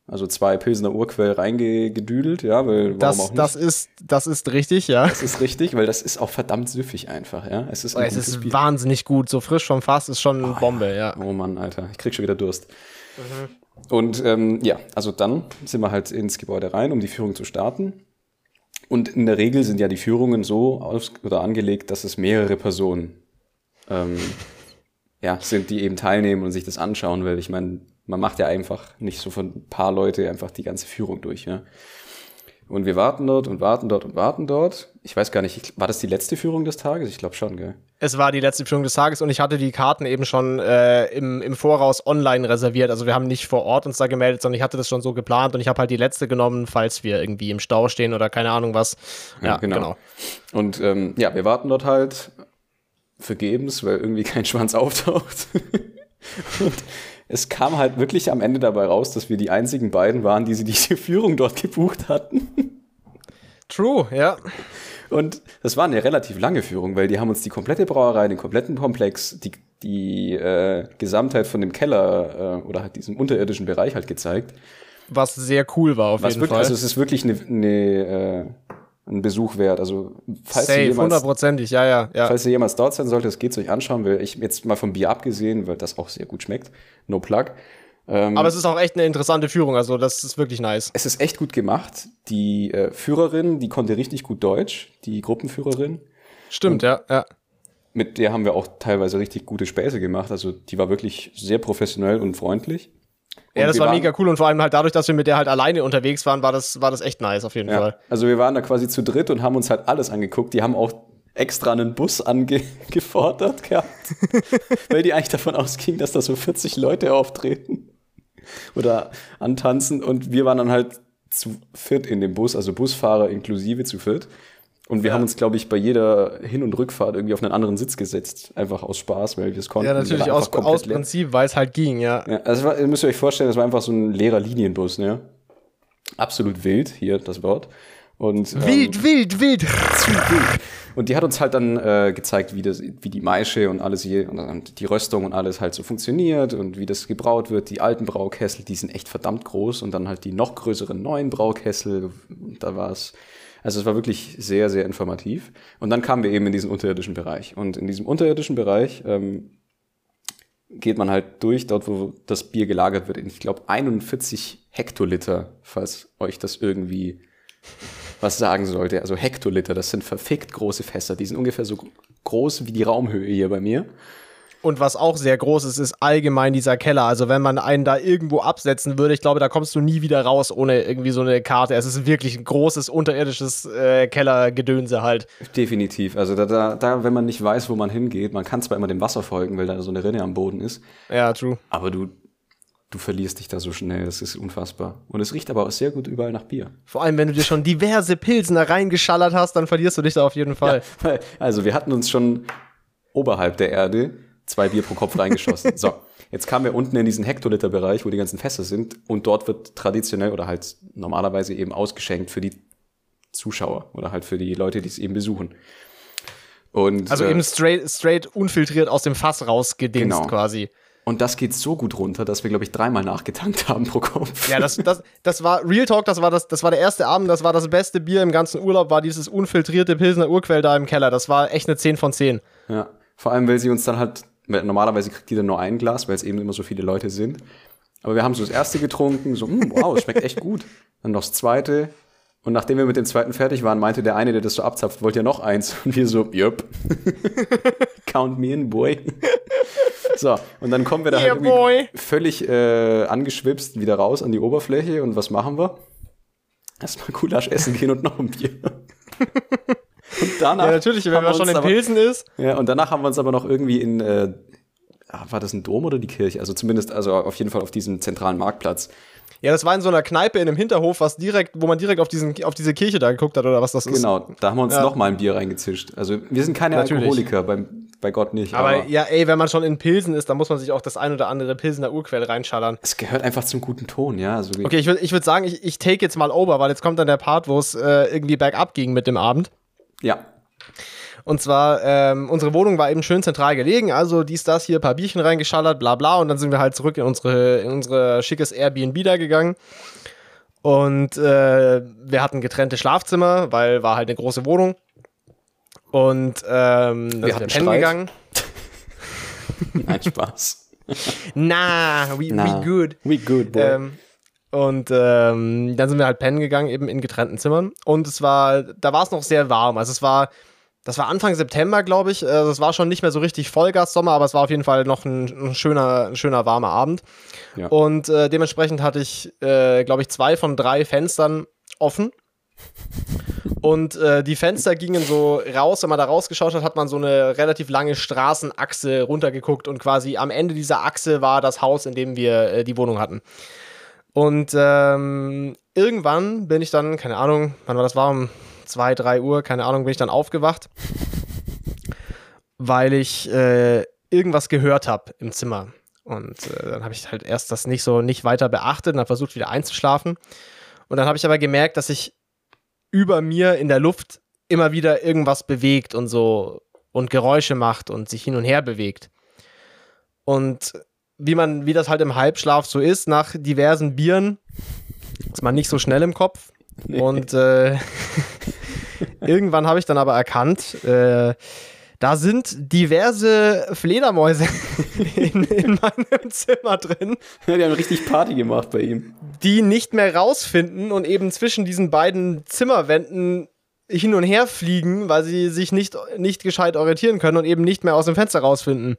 also zwei Pilsener Urquell reingedüdelt, ja, weil warum Das, auch nicht? das, ist, das ist richtig, ja. Das ist richtig, weil das ist auch verdammt süffig einfach, ja. Es ist, ein Es ist Bier. wahnsinnig gut. So frisch vom Fass ist schon Bombe, ja. Oh Mann, Alter, ich krieg schon wieder Durst. Und ähm, ja, also dann sind wir halt ins Gebäude rein, um die Führung zu starten. Und in der Regel sind ja die Führungen so aus oder angelegt, dass es mehrere Personen ähm, ja, sind, die eben teilnehmen und sich das anschauen, weil ich meine, man macht ja einfach nicht so von ein paar Leute einfach die ganze Führung durch, ja. Und wir warten dort und warten dort und warten dort. Ich weiß gar nicht, ich, war das die letzte Führung des Tages? Ich glaube schon, gell? Es war die letzte Führung des Tages und ich hatte die Karten eben schon äh, im, im Voraus online reserviert. Also wir haben nicht vor Ort uns da gemeldet, sondern ich hatte das schon so geplant und ich habe halt die letzte genommen, falls wir irgendwie im Stau stehen oder keine Ahnung was. Ja, genau. Und ähm, ja, wir warten dort halt vergebens, weil irgendwie kein Schwanz auftaucht. und es kam halt wirklich am Ende dabei raus, dass wir die einzigen beiden waren, die sie diese Führung dort gebucht hatten. True, ja. Und das war eine relativ lange Führung, weil die haben uns die komplette Brauerei, den kompletten Komplex, die, die äh, Gesamtheit von dem Keller äh, oder halt diesem unterirdischen Bereich halt gezeigt. Was sehr cool war auf Was jeden wirklich, Fall. also es ist wirklich eine, eine, äh, ein Besuch wert. Also falls ihr Safe, jemals, hundertprozentig, ja, ja, ja. falls ihr jemals dort sein solltet, geht's euch anschauen, weil ich jetzt mal vom Bier abgesehen, weil das auch sehr gut schmeckt. No plug. Ähm, Aber es ist auch echt eine interessante Führung, also das ist wirklich nice. es ist echt gut gemacht. Die äh, Führerin, die konnte richtig gut Deutsch, die Gruppenführerin. Stimmt, ja, ja. Mit der haben wir auch teilweise richtig gute Späße gemacht. Also die war wirklich sehr professionell und freundlich. Ja, das war waren- mega cool und vor allem halt dadurch, dass wir mit der halt alleine unterwegs waren, war das, war das echt nice auf jeden Ja. Fall. Also wir waren da quasi zu dritt und haben uns halt alles angeguckt. Die haben auch extra einen Bus angefordert gehabt, weil die eigentlich davon ausgingen, dass da so 40 Leute auftreten oder antanzen. Und wir waren dann halt zu viert in dem Bus, also Busfahrer inklusive zu viert. Und wir Ja. haben uns, glaube ich, bei jeder Hin- und Rückfahrt irgendwie auf einen anderen Sitz gesetzt. Einfach aus Spaß, weil wir es konnten. Ja, natürlich aus, aus. Prinzip, weil es halt ging, ja. Ja, also war, ihr müsst euch vorstellen, das war einfach so ein leerer Linienbus, ne? Absolut wild, hier das Wort. Und, ähm, Wild, wild, wild. zu wild. Und die hat uns halt dann äh, gezeigt, wie, das, wie die Maische und alles hier und, und die Röstung und alles halt so funktioniert und wie das gebraut wird. Die alten Braukessel, die sind echt verdammt groß und dann halt die noch größeren neuen Braukessel. Da war es, also es war wirklich sehr, sehr informativ. Und dann kamen wir eben in diesen unterirdischen Bereich. Und in diesem unterirdischen Bereich ähm, geht man halt durch, dort wo das Bier gelagert wird, in, ich glaube, 41 Hektoliter, falls euch das irgendwie was sagen sollte. Also Hektoliter, das sind verfickt große Fässer. Die sind ungefähr so groß wie die Raumhöhe hier bei mir. Und was auch sehr groß ist, ist allgemein dieser Keller. Also wenn man einen da irgendwo absetzen würde, ich glaube, da kommst du nie wieder raus ohne irgendwie so eine Karte. Es ist wirklich ein großes unterirdisches äh, Kellergedönse halt. Definitiv. Also da, da, da, wenn man nicht weiß, wo man hingeht, man kann zwar immer dem Wasser folgen, weil da so eine Rinne am Boden ist, Ja, true. aber du, du verlierst dich da so schnell. Das ist unfassbar. Und es riecht aber auch sehr gut überall nach Bier. Vor allem, wenn du dir schon diverse Pilzen da reingeschallert hast, dann verlierst du dich da auf jeden Fall. Weil- Also wir hatten uns schon oberhalb der Erde zwei Bier pro Kopf reingeschossen. so, jetzt kamen wir unten in diesen Hektoliter-Bereich, wo die ganzen Fässer sind. Und dort wird traditionell oder halt normalerweise eben ausgeschenkt für die Zuschauer oder halt für die Leute, die es eben besuchen. Und, Also äh, eben straight, straight unfiltriert aus dem Fass rausgedingst Genau. quasi. und das geht so gut runter, dass wir, glaube ich, dreimal nachgetankt haben pro Kopf. Ja, das, das, das war Real Talk, das war, das, das war der erste Abend, das war das beste Bier im ganzen Urlaub, war dieses unfiltrierte Pilsener Urquell da im Keller. Das war echt eine 10 von 10. Ja, vor allem, weil sie uns dann halt, normalerweise kriegt dann nur ein Glas, weil es eben immer so viele Leute sind. Aber wir haben so das erste getrunken, so, "Mm, wow, es schmeckt echt gut. Dann noch das zweite. Und nachdem wir mit dem zweiten fertig waren, meinte der eine, der das so abzapft, wollte ja noch eins. Und wir so, yup. Count me in, boy. So, und dann kommen wir da Yeah, halt boy. völlig äh, angeschwipst wieder raus an die Oberfläche. Und was machen wir? Erstmal Gulasch essen gehen und noch ein Bier. Und danach. Ja, natürlich, wenn man schon in aber- Pilsen ist. ja, und danach haben wir uns aber noch irgendwie in, äh, ah, war das ein Dom oder die Kirche? Also zumindest, also auf jeden Fall auf diesem zentralen Marktplatz. Ja, das war in so einer Kneipe in einem Hinterhof, was direkt, wo man direkt auf, diesen, auf diese Kirche da geguckt hat oder was das ist. Genau, da haben wir uns Ja. noch mal ein Bier reingezischt. Also wir sind keine Natürlich. Alkoholiker, beim, bei Gott nicht. Aber, Aber, ja, ey, wenn man schon in Pilsen ist, dann muss man sich auch das ein oder andere Pilsener Urquell reinschallern. es gehört einfach zum guten Ton, ja. Also, Okay, ich würde ich würd sagen, ich, ich take jetzt mal over, weil jetzt kommt dann der Part, wo es äh, irgendwie bergab ging mit dem Abend. Ja, Und zwar, ähm, unsere Wohnung war eben schön zentral gelegen, also dies, das, hier ein paar Bierchen reingeschallert, bla bla. Und dann sind wir halt zurück in unsere, in unsere schickes Airbnb da gegangen. Und äh, wir hatten getrennte Schlafzimmer, weil war halt eine große Wohnung. Und ähm, dann sind wir hatten pennen gegangen. nein, Spaß. Na, we, we good. We good, boy. Ähm, und ähm, dann sind wir halt pennen gegangen, eben in getrennten Zimmern. Und es war, da war es noch sehr warm. Also es war, das war Anfang September, glaube ich. Also es war schon nicht mehr so richtig Vollgas-Sommer, aber es war auf jeden Fall noch ein, ein schöner, ein schöner warmer Abend. Ja. Und äh, dementsprechend hatte ich, äh, glaube ich, zwei von drei Fenstern offen. Und äh, die Fenster gingen so raus, wenn man da rausgeschaut hat, hat man so eine relativ lange Straßenachse runtergeguckt und quasi am Ende dieser Achse war das Haus, in dem wir äh, die Wohnung hatten. Und ähm, irgendwann bin ich dann, keine Ahnung, wann war das war, um 2, 3 Uhr, keine Ahnung, bin ich dann aufgewacht, weil ich äh, irgendwas gehört habe im Zimmer. Und äh, dann habe ich halt erst das nicht so nicht weiter beachtet und habe versucht wieder einzuschlafen. Und dann habe ich aber gemerkt, dass ich über mir in der Luft immer wieder irgendwas bewegt und so und Geräusche macht und sich hin und her bewegt. Und wie man, wie das halt im Halbschlaf so ist, nach diversen Bieren ist man nicht so schnell im Kopf. Nee. Und äh, irgendwann habe ich dann aber erkannt, äh, da sind diverse Fledermäuse in, in, meinem Zimmer drin. Ja, die haben richtig Party gemacht bei ihm. Die nicht mehr rausfinden und eben zwischen diesen beiden Zimmerwänden hin und her fliegen, weil sie sich nicht, nicht gescheit orientieren können und eben nicht mehr aus dem Fenster rausfinden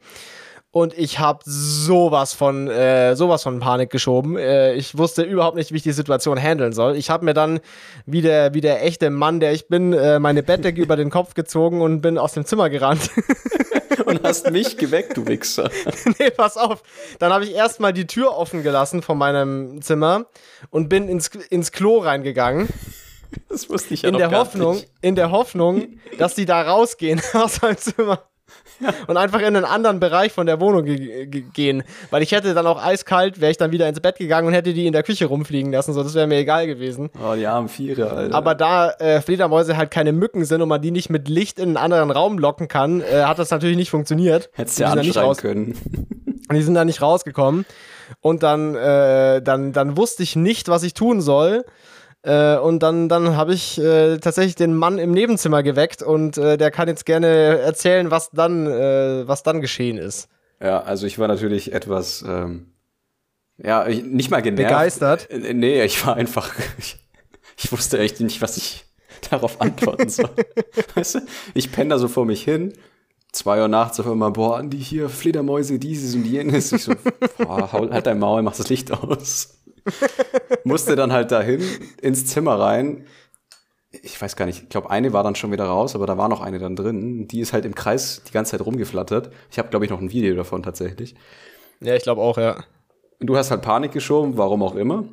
und ich habe sowas von äh, sowas von Panik geschoben. Äh, ich wusste überhaupt nicht, wie ich die Situation handeln soll. Ich habe mir dann wie der, wie der echte Mann, der ich bin, äh, meine Bettdecke über den Kopf gezogen und bin aus dem Zimmer gerannt. und hast mich geweckt, du Wichser. nee, pass auf. Dann habe ich erstmal die Tür offen gelassen von meinem Zimmer und bin ins, ins Klo reingegangen. Das wusste ich ja in noch der gar Hoffnung, nicht. In der Hoffnung, dass die da rausgehen aus meinem Zimmer und einfach in einen anderen Bereich von der Wohnung ge ge gehen. Weil ich hätte dann auch eiskalt, wäre ich dann wieder ins Bett gegangen und hätte die in der Küche rumfliegen lassen. So, das wäre mir egal gewesen. Oh, die armen Viere, Alter. Aber da äh, Fledermäuse halt keine Mücken sind und man die nicht mit Licht in einen anderen Raum locken kann, äh, hat das natürlich nicht funktioniert. Hättest du ja anschreien können. Und die sind da nicht rausgekommen. Und dann, äh, dann, dann wusste ich nicht, was ich tun soll. Äh, und dann, dann habe ich äh, tatsächlich den Mann im Nebenzimmer geweckt und äh, der kann jetzt gerne erzählen, was dann, äh, was dann geschehen ist. Ja, also ich war natürlich etwas, ähm, ja, nicht mal genervt. Begeistert? Nee, ich war einfach, ich, ich wusste echt nicht, was ich darauf antworten soll. weißt du, ich penne da so vor mich hin, zwei Uhr nachts auf einmal, boah, Andi, hier, Fledermäuse, dieses und jenes. Ich so, boah, halt dein Maul, mach das Licht aus. Musste dann halt dahin ins Zimmer rein. Ich weiß gar nicht, ich glaube, eine war dann schon wieder raus, aber da war noch eine dann drin. Die ist halt im Kreis die ganze Zeit rumgeflattert. Ich habe, glaube ich, noch ein Video davon tatsächlich. Ja, ich glaube auch, ja. Du hast halt Panik geschoben, warum auch immer.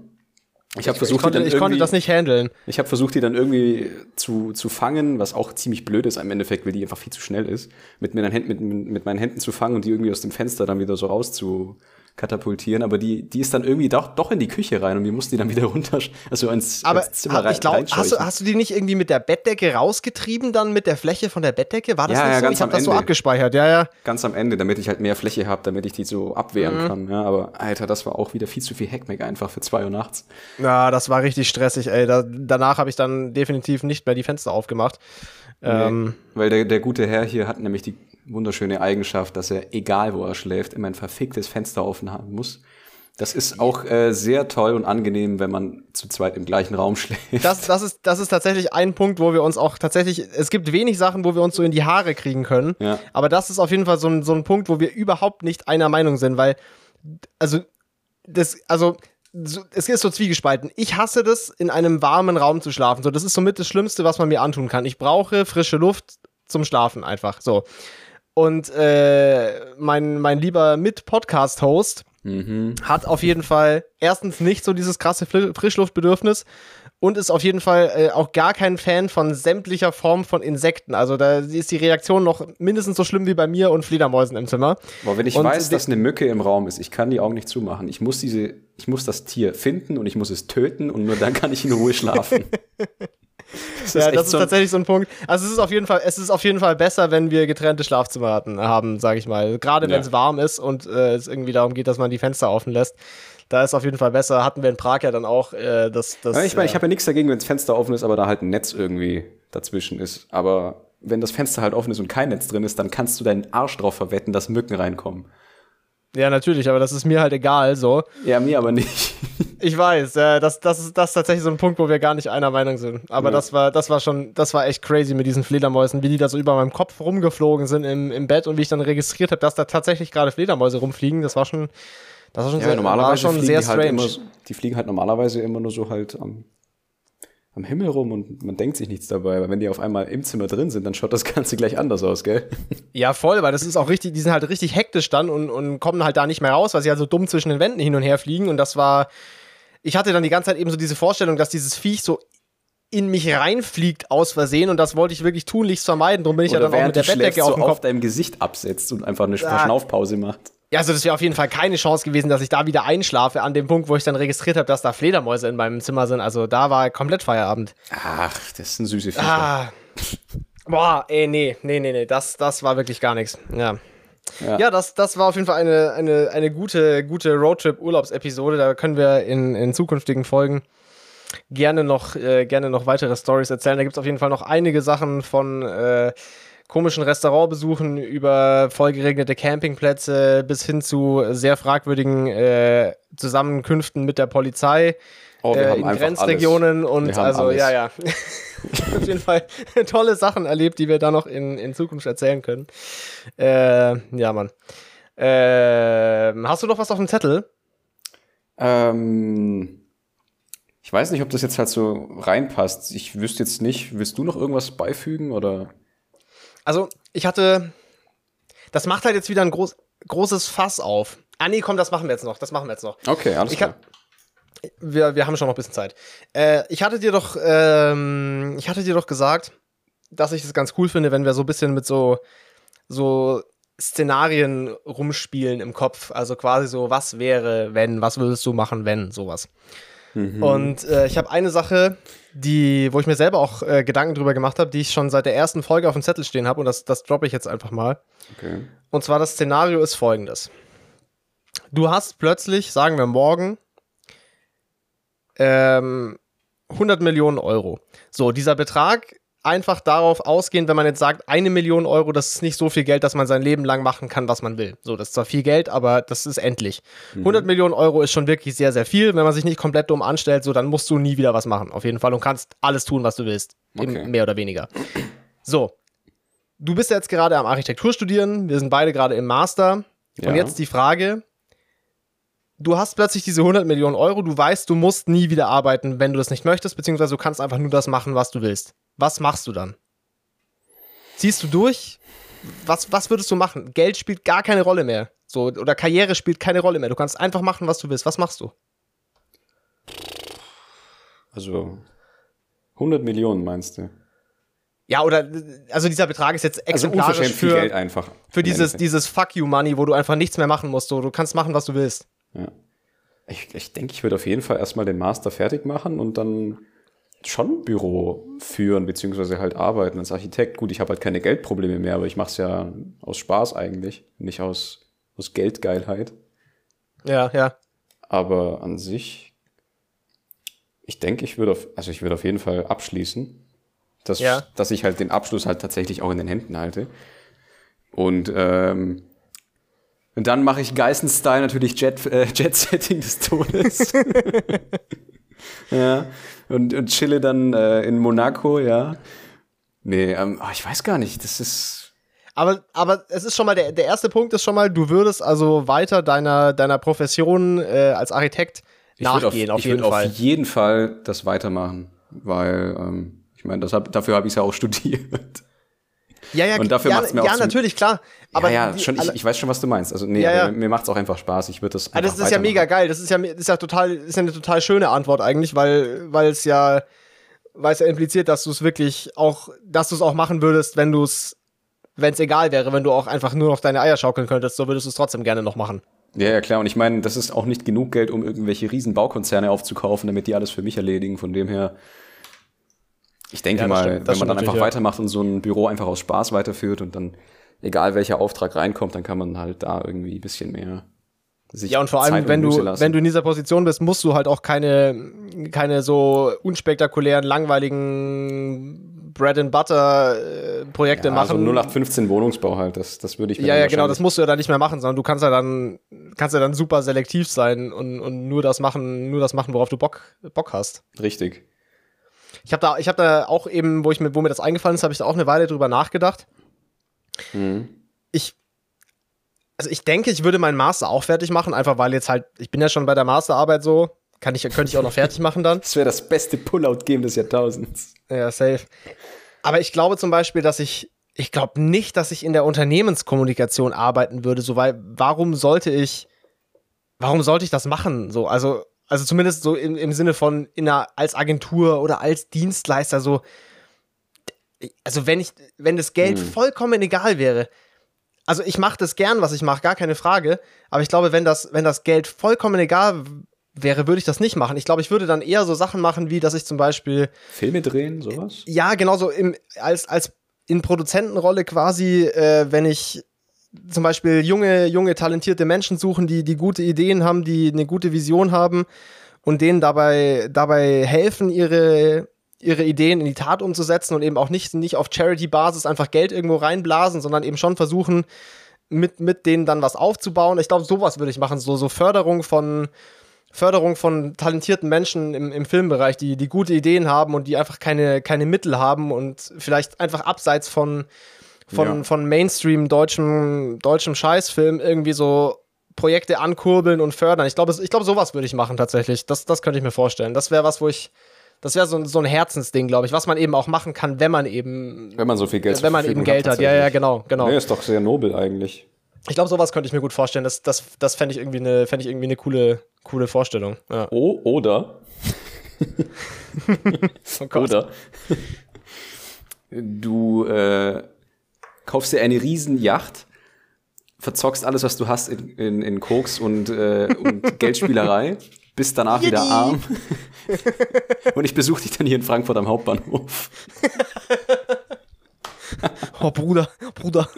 Ich habe versucht, ich konnte, die dann ich konnte das nicht handeln. Ich habe versucht, die dann irgendwie zu, zu fangen, was auch ziemlich blöd ist im Endeffekt, weil die einfach viel zu schnell ist, mit, meinen Händen, mit, mit meinen Händen zu fangen und die irgendwie aus dem Fenster dann wieder so raus zu, katapultieren, aber die, die ist dann irgendwie doch, doch in die Küche rein und wir mussten die dann wieder runter, also ins, aber ins Zimmer rein. Ich glaube, hast du, hast du die nicht irgendwie mit der Bettdecke rausgetrieben, dann mit der Fläche von der Bettdecke? War das ja, nicht ja, so? Ganz ich habe am das so abgespeichert, ja, ja. Ganz am Ende, damit ich halt mehr Fläche habe, damit ich die so abwehren Mhm. kann. Ja, aber Alter, das war auch wieder viel zu viel Heckmeck einfach für zwei Uhr nachts. Ja, das war richtig stressig, ey. Da, danach habe ich dann definitiv nicht mehr die Fenster aufgemacht. Ähm, Nee, weil der, der gute Herr hier hat nämlich die wunderschöne Eigenschaft, dass er, egal wo er schläft, immer ein verficktes Fenster offen haben muss. Das ist auch äh, sehr toll und angenehm, wenn man zu zweit im gleichen Raum schläft. Das, das, ist, das ist tatsächlich ein Punkt, wo wir uns auch tatsächlich, es gibt wenig Sachen, wo wir uns so in die Haare kriegen können. Ja. Aber das ist auf jeden Fall so ein, so ein Punkt, wo wir überhaupt nicht einer Meinung sind, weil, also, das, also, so, es ist so zwiegespalten. Ich hasse das, in einem warmen Raum zu schlafen. So, das ist somit das Schlimmste, was man mir antun kann. Ich brauche frische Luft zum Schlafen einfach. So. Und äh, mein, mein lieber Mit-Podcast-Host Mhm. hat auf jeden Fall erstens nicht so dieses krasse Frischluftbedürfnis und ist auf jeden Fall äh, auch gar kein Fan von sämtlicher Form von Insekten. Also da ist die Reaktion noch mindestens so schlimm wie bei mir und Fledermäusen im Zimmer. Boah, wenn ich Und weiß, dass eine Mücke im Raum ist, ich kann die Augen nicht zumachen. Ich muss diese, ich muss das Tier finden und ich muss es töten und nur dann kann ich in Ruhe schlafen. Das ja, echt das ist so tatsächlich so ein Punkt. Also es ist auf jeden Fall, es ist auf jeden Fall besser, wenn wir getrennte Schlafzimmer hatten, haben, sage ich mal. Gerade wenn es Ja. warm ist und äh, es irgendwie darum geht, dass man die Fenster offen lässt. Da ist auf jeden Fall besser. Hatten wir in Prag ja dann auch äh, das, das. Ich meine, ich habe ja nichts dagegen, wenn das Fenster offen ist, aber da halt ein Netz irgendwie dazwischen ist. Aber wenn das Fenster halt offen ist und kein Netz drin ist, dann kannst du deinen Arsch drauf verwetten, dass Mücken reinkommen. Ja, natürlich, aber das ist mir halt egal so. Ja, mir aber nicht. Ich weiß, äh, das, das, ist, das ist tatsächlich so ein Punkt, wo wir gar nicht einer Meinung sind. Aber Ja. das war, das war schon, das war echt crazy mit diesen Fledermäusen, wie die da so über meinem Kopf rumgeflogen sind im, im Bett und wie ich dann registriert habe, dass da tatsächlich gerade Fledermäuse rumfliegen. Das war schon, das war schon, Ja, sehr, war normalerweise schon fliegen sehr halt strange. immer, so- die fliegen halt normalerweise immer nur so halt am, am Himmel rum und man denkt sich nichts dabei. Aber wenn die auf einmal im Zimmer drin sind, dann schaut das Ganze gleich anders aus, gell? Ja, voll, weil das ist auch richtig, die sind halt richtig hektisch dann und, und kommen halt da nicht mehr raus, weil sie halt so dumm zwischen den Wänden hin und her fliegen. Und das war, ich hatte dann die ganze Zeit eben so diese Vorstellung, dass dieses Viech so in mich reinfliegt aus Versehen und das wollte ich wirklich tunlichst vermeiden. Darum bin ich ja Oder dann auch mit der Bettdecke auf so dem auf Kopf. deinem Gesicht absetzt und einfach eine Ah. Verschnaufpause macht. Ja, also das wäre auf jeden Fall keine Chance gewesen, dass ich da wieder einschlafe an dem Punkt, wo ich dann registriert habe, dass da Fledermäuse in meinem Zimmer sind. Also da war komplett Feierabend. Ach, das sind süße Viecher. Ah. Boah, ey, nee, nee, nee, nee, das, das war wirklich gar nichts. Ja. Ja. Ja, das, das war auf jeden Fall eine, eine, eine gute, gute Roadtrip-Urlaubsepisode. Da können wir in, in zukünftigen Folgen gerne noch, äh, gerne noch weitere Stories erzählen. Da gibt es auf jeden Fall noch einige Sachen von äh, komischen Restaurantbesuchen über vollgeregnete Campingplätze bis hin zu sehr fragwürdigen äh, Zusammenkünften mit der Polizei Oh, äh, in Grenzregionen und Wir haben also alles. ja, ja. Auf jeden Fall tolle Sachen erlebt, die wir da noch in, in Zukunft erzählen können. Äh, ja, Mann. Ähm, hast du noch was auf dem Zettel? Ähm, ich weiß nicht, ob das jetzt halt so reinpasst. Ich wüsste jetzt nicht, willst du noch irgendwas beifügen oder? Also, ich hatte. Das macht halt jetzt wieder ein groß, großes Fass auf. Ah, nee, komm, das machen wir jetzt noch. Das machen wir jetzt noch. Okay, alles Ich klar. Wir, wir haben schon noch ein bisschen Zeit. Äh, ich hatte dir doch, ähm, ich hatte dir doch gesagt, dass ich es ganz cool finde, wenn wir so ein bisschen mit so, so Szenarien rumspielen im Kopf. Also quasi so, was wäre, wenn, was würdest du machen, wenn, sowas. Und äh, ich habe eine Sache, die, wo ich mir selber auch äh, Gedanken drüber gemacht habe, die ich schon seit der ersten Folge auf dem Zettel stehen habe und das, das droppe ich jetzt einfach mal. Okay. Und zwar das Szenario ist folgendes. Du hast plötzlich, sagen wir morgen, ähm, 100 Millionen Euro. So, dieser Betrag einfach darauf ausgehend, wenn man jetzt sagt, eine Million Euro, das ist nicht so viel Geld, dass man sein Leben lang machen kann, was man will. So, das ist zwar viel Geld, aber das ist endlich. 100 Millionen Euro ist schon wirklich sehr, sehr viel. Wenn man sich nicht komplett dumm anstellt, so, dann musst du nie wieder was machen, auf jeden Fall, und kannst alles tun, was du willst. Okay. Mehr oder weniger. So, du bist jetzt gerade am Architektur studieren, wir sind beide gerade im Master. Ja. Und jetzt die Frage, du hast plötzlich diese 100 Millionen Euro, du weißt, du musst nie wieder arbeiten, wenn du das nicht möchtest, beziehungsweise du kannst einfach nur das machen, was du willst. Was machst du dann? Ziehst du durch? Was, was würdest du machen? Geld spielt gar keine Rolle mehr. So, oder Karriere spielt keine Rolle mehr. Du kannst einfach machen, was du willst. Was machst du? Also 100 Millionen meinst du? Ja, oder, also dieser Betrag ist jetzt Also exemplarisch viel für, Geld einfach. für dieses, Endeffekt. dieses Fuck you Money, wo du einfach nichts mehr machen musst. So, du kannst machen, was du willst. Ja. Ich, ich denke, ich würde auf jeden Fall erstmal den Master fertig machen und dann schon ein Büro führen, beziehungsweise halt arbeiten als Architekt. Gut, ich habe halt keine Geldprobleme mehr, aber ich mache es ja aus Spaß eigentlich, nicht aus, aus Geldgeilheit. Ja, ja. Aber an sich, ich denke, ich würde auf, also ich würde auf jeden Fall abschließen, dass, Ja. dass ich halt den Abschluss halt tatsächlich auch in den Händen halte. Und, ähm, und dann mache ich Geißen-Style natürlich Jet, äh, Jet-Setting des Todes. ja. Und, und chille dann äh, in Monaco, ja. Nee, ähm, ah, ich weiß gar nicht, das ist. Aber, aber es ist schon mal, der, der erste Punkt ist schon mal, du würdest also weiter deiner, deiner Profession äh, als Architekt Ich nachgehen, auf, ich jeden Fall. auf jeden Fall das weitermachen, weil ähm, ich meine, das hab, dafür habe ich es ja auch studiert. Ja, ja, und dafür ja, macht's mir ja auch zum- natürlich, klar. Aber ja, ja, schon, ich, ich weiß schon, was du meinst. Also nee, Ja, aber ja. mir macht es auch einfach Spaß. Ich würde das Ah, einfach das ist ja mega geil. Das ist ja, das ist ja total, ist ja eine total schöne Antwort eigentlich, weil, weil es ja, weil es ja impliziert, dass du es wirklich auch, dass du es auch machen würdest, wenn du es, wenn es egal wäre, wenn du auch einfach nur noch deine Eier schaukeln könntest, so würdest du es trotzdem gerne noch machen. Ja, ja, klar. Und ich meine, das ist auch nicht genug Geld, um irgendwelche riesen Baukonzerne aufzukaufen, damit die alles für mich erledigen. Von dem her, ich denke Ja, mal, stimmt. Wenn man dann einfach ja. weitermacht und so ein Büro einfach aus Spaß weiterführt und dann, egal welcher Auftrag reinkommt, dann kann man halt da irgendwie ein bisschen mehr sich Ja, und vor allem, Zeit wenn du, lassen. wenn du in dieser Position bist, musst du halt auch keine, keine so unspektakulären, langweiligen Bread and Butter äh, Projekte ja, machen. also 0815 Wohnungsbau halt, das, das würde ich mir ja, ja, genau, das musst du ja dann nicht mehr machen, sondern du kannst ja dann, kannst ja dann super selektiv sein und, und nur das machen, nur das machen, worauf du Bock, Bock hast. Richtig. Ich habe da, ich habe da auch eben, wo ich mir, wo mir das eingefallen ist, habe ich da auch eine Weile drüber nachgedacht. Mhm. Ich, also ich denke, ich würde meinen Master auch fertig machen, einfach weil jetzt halt, ich bin ja schon bei der Masterarbeit so, kann ich, könnte ich auch noch fertig machen dann. Das wäre das beste Pullout-Game des Jahrtausends. Ja, safe. Aber ich glaube zum Beispiel, dass ich, ich glaube nicht, dass ich in der Unternehmenskommunikation arbeiten würde, so weil, warum sollte ich, warum sollte ich das machen? So, also, also zumindest so im, im Sinne von in einer, als Agentur oder als Dienstleister, so, also wenn ich, wenn das Geld Hm. vollkommen egal wäre, also ich mache das gern, was ich mache, gar keine Frage. Aber ich glaube, wenn das, wenn das Geld vollkommen egal wäre, würde ich das nicht machen. Ich glaube, ich würde dann eher so Sachen machen, wie dass ich zum Beispiel. Filme drehen, sowas? Ja, genauso im, als, als in Produzentenrolle quasi, äh, wenn ich zum Beispiel junge, junge, talentierte Menschen suchen, die, die gute Ideen haben, die eine gute Vision haben und denen dabei, dabei helfen, ihre, ihre Ideen in die Tat umzusetzen und eben auch nicht, nicht auf Charity-Basis einfach Geld irgendwo reinblasen, sondern eben schon versuchen, mit, mit denen dann was aufzubauen. Ich glaube, sowas würde ich machen, so, so Förderung von, Förderung von talentierten Menschen im, im Filmbereich, die, die gute Ideen haben und die einfach keine, keine Mittel haben und vielleicht einfach abseits von, von, ja. von Mainstream deutschem, deutschem Scheißfilm irgendwie so Projekte ankurbeln und fördern. Ich glaube, ich glaube, sowas würde ich machen tatsächlich. Das, das könnte ich mir vorstellen. Das wäre was, wo ich. Das wäre so, so ein Herzensding, glaube ich, was man eben auch machen kann, wenn man eben. Wenn man so viel Geld Wenn man eben Geld hat, ja, ja, genau, genau. Nee, ist doch sehr nobel eigentlich. Ich glaube, sowas könnte ich mir gut vorstellen. Das, das, das fände ich irgendwie eine, fände ich irgendwie eine coole, coole Vorstellung. Ja. Oh, oder. oh oder. Du äh, kaufst dir eine riesen Yacht, verzockst alles, was du hast in, in, in Koks und, äh, und Geldspielerei, bist danach wieder arm. und ich besuche dich dann hier in Frankfurt am Hauptbahnhof. oh, Bruder, Bruder.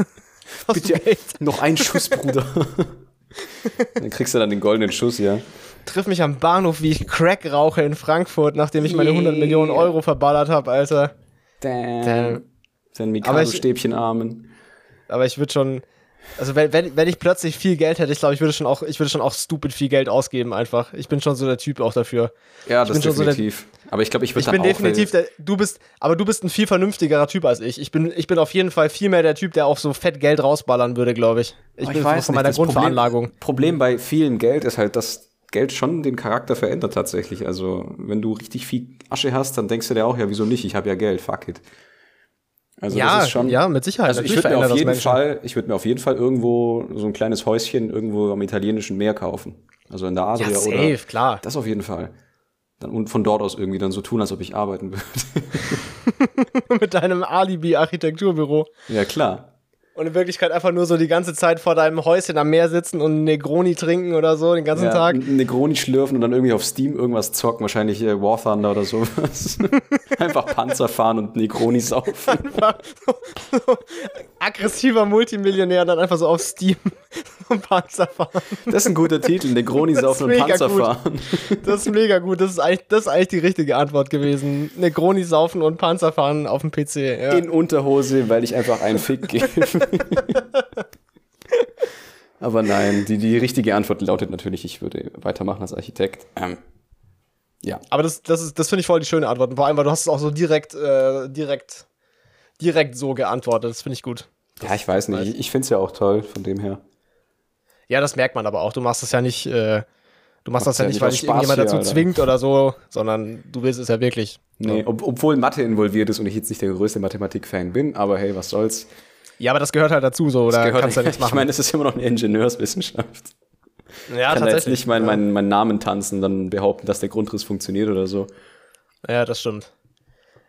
Bitte noch ein Schuss, Bruder. dann kriegst du dann den goldenen Schuss, ja. Triff mich am Bahnhof, wie ich Crack rauche in Frankfurt, nachdem ich meine 100 Millionen Euro verballert habe, Alter. Damn. Damn. Sein Mikado-Stäbchen armen. Aber ich würde schon, also wenn, wenn, wenn ich plötzlich viel Geld hätte, ich glaube, ich würde schon auch, ich würde schon auch stupid viel Geld ausgeben einfach. Ich bin schon so der Typ auch dafür. Ja, das ist definitiv. So der, aber ich glaube, ich würde Ich bin definitiv der, du bist, aber du bist ein viel vernünftigerer Typ als ich. Ich bin, ich bin auf jeden Fall viel mehr der Typ, der auch so fett Geld rausballern würde, glaube ich. Ich oh, bin weiß von meiner nicht, Grundveranlagung. Problem, Problem bei vielen Geld ist halt, dass Geld schon den Charakter verändert tatsächlich. Also, wenn du richtig viel Asche hast, dann denkst du dir auch, ja, wieso nicht? Ich habe ja Geld, fuck it. Also ja, das ist schon, ja, mit Sicherheit. Also ich würde mir auf jeden Fall, ich würde mir auf jeden Fall irgendwo so ein kleines Häuschen irgendwo am italienischen Meer kaufen. Also in der Adria ja, safe, oder. klar. Das auf jeden Fall. Dann, und von dort aus irgendwie dann so tun, als ob ich arbeiten würde. mit deinem Alibi-Architekturbüro. Ja, klar und in Wirklichkeit einfach nur so die ganze Zeit vor deinem Häuschen am Meer sitzen und Negroni trinken oder so den ganzen ja, Tag. Negroni schlürfen und dann irgendwie auf Steam irgendwas zocken, wahrscheinlich äh, War Thunder oder sowas. einfach Panzer fahren und Negroni saufen. Einfach so, so aggressiver Multimillionär dann einfach so auf Steam und Panzer fahren. Das ist ein guter Titel, Negroni saufen und Panzer gut. fahren. Das ist mega gut, das ist, eigentlich, das ist eigentlich die richtige Antwort gewesen. Negroni saufen und Panzer fahren auf dem PC. Ja. In Unterhose, weil ich einfach einen Fick gebe. Aber nein, die, die richtige Antwort lautet natürlich, ich würde weitermachen als Architekt. Ähm, ja. Aber das, das, ist, das finde ich voll die schöne Antwort. Vor allem, weil du hast es auch so direkt, äh, direkt, direkt so geantwortet. Das finde ich gut. Ja, ich weiß nicht. Ich, ich finde es ja auch toll, von dem her. Ja, das merkt man aber auch. Du machst es ja nicht, äh, du machst das ja nicht, weil dich irgendjemand dazu Alter. zwingt oder so, sondern du willst es ja wirklich. Nee, ob, obwohl Mathe involviert ist und ich jetzt nicht der größte Mathematik-Fan bin, aber hey, was soll's. Ja, aber das gehört halt dazu, so, da kannst du ja nichts machen. Ich meine, es ist immer noch eine Ingenieurswissenschaft. Ja, ich kann. Da jetzt nicht meinen mein, mein Namen tanzen, dann behaupten, dass der Grundriss funktioniert oder so. Ja, das stimmt.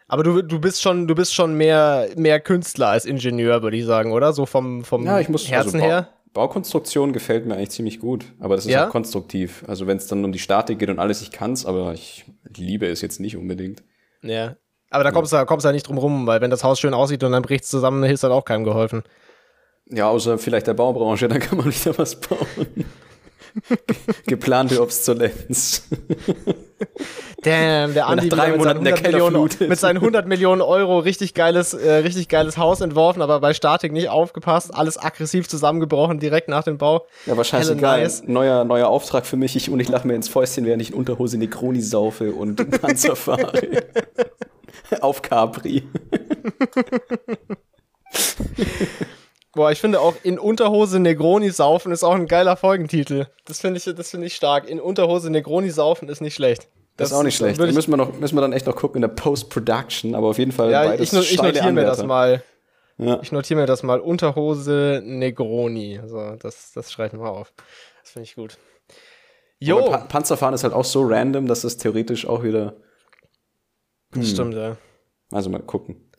Aber du, du bist schon, du bist schon mehr, mehr Künstler als Ingenieur, würde ich sagen, oder? So vom, vom ja, ich muss, Herzen also, her. Baukonstruktion gefällt mir eigentlich ziemlich gut, aber das ist ja? auch konstruktiv. Also wenn es dann um die Statik geht und alles, ich kann's, aber ich liebe es jetzt nicht unbedingt. Ja, aber da kommst du, kommst ja nicht drum rum, weil wenn das Haus schön aussieht und dann bricht es zusammen, dann hilft halt auch keinem geholfen. Ja, außer vielleicht der Baubranche, dann kann man wieder was bauen. Geplante Obsolenz. Damn, der Andi drei mit, seinen 100 Millionen, mit seinen 100 Millionen Euro richtig geiles, äh, richtig geiles Haus entworfen, aber bei Statik nicht aufgepasst, alles aggressiv zusammengebrochen direkt nach dem Bau. Ja, wahrscheinlich geil. Nice. Neuer, neuer Auftrag für mich. Ich, und ich lache mir ins Fäustchen, während ich in Unterhose Necroni saufe und Panzer fahre. Auf Capri. Boah, ich finde auch in Unterhose Negroni saufen ist auch ein geiler Folgentitel. Das finde ich, das ich stark. In Unterhose Negroni saufen ist nicht schlecht. Das, das ist auch nicht schlecht. Da müssen wir, noch, müssen wir dann echt noch gucken in der Post-Production, aber auf jeden Fall ja, beides ich, ich notiere mir das mal. Ja. Ich notiere mir das mal. Unterhose Negroni. So, das, das schreiben wir auf. Das finde ich gut. Jo. Pa Panzerfahren ist halt auch so random, dass das theoretisch auch wieder. Hm. Das stimmt, ja. Also mal gucken.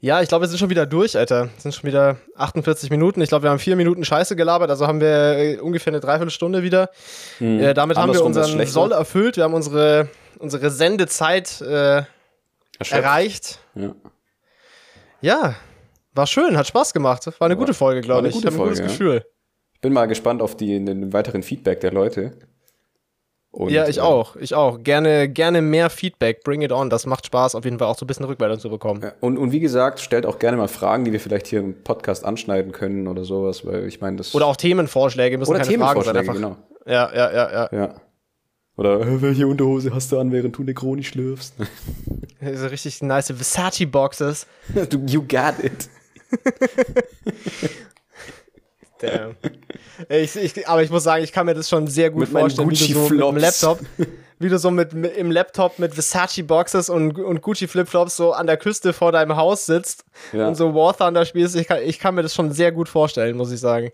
Ja, ich glaube, wir sind schon wieder durch, Alter. Es sind schon wieder 48 Minuten. Ich glaube, wir haben vier Minuten Scheiße gelabert, also haben wir äh, ungefähr eine Dreiviertelstunde wieder. Äh, damit haben wir unseren. Soll erfüllt. Wir haben unsere, unsere Sendezeit äh, erreicht. Ja. Ja, war schön, hat Spaß gemacht. War eine gute Folge, war glaube eine ich. gute hab ein gutes ja. Gefühl. Ich bin mal gespannt auf die, den weiteren Feedback der Leute. Und, ja, ich äh, auch. Ich auch. Gerne, gerne mehr Feedback. Bring it on. Das macht Spaß, auf jeden Fall auch so ein bisschen Rückmeldung zu bekommen. Ja, Und, und wie gesagt, stellt auch gerne mal Fragen, die wir vielleicht hier im Podcast anschneiden können oder sowas, weil ich meine, das. Oder auch Themenvorschläge müssen oder keine Fragen sein. Themenvorschläge, Einfach. genau. Ja, ja, ja, ja. Ja. Oder äh, welche Unterhose hast du an, während du Necroni schlürfst? So richtig nice Versace-Boxes. you got it. Damn. Ich, ich, aber ich muss sagen, ich kann mir das schon sehr gut Mit vorstellen, wie du so mit dem. Laptop, wie du so mit, mit im Laptop mit Versace Boxes und, und Gucci Flipflops so an der Küste vor deinem Haus sitzt Ja. und so War Thunder spielst. Ich kann, ich kann mir das schon sehr gut vorstellen, muss ich sagen.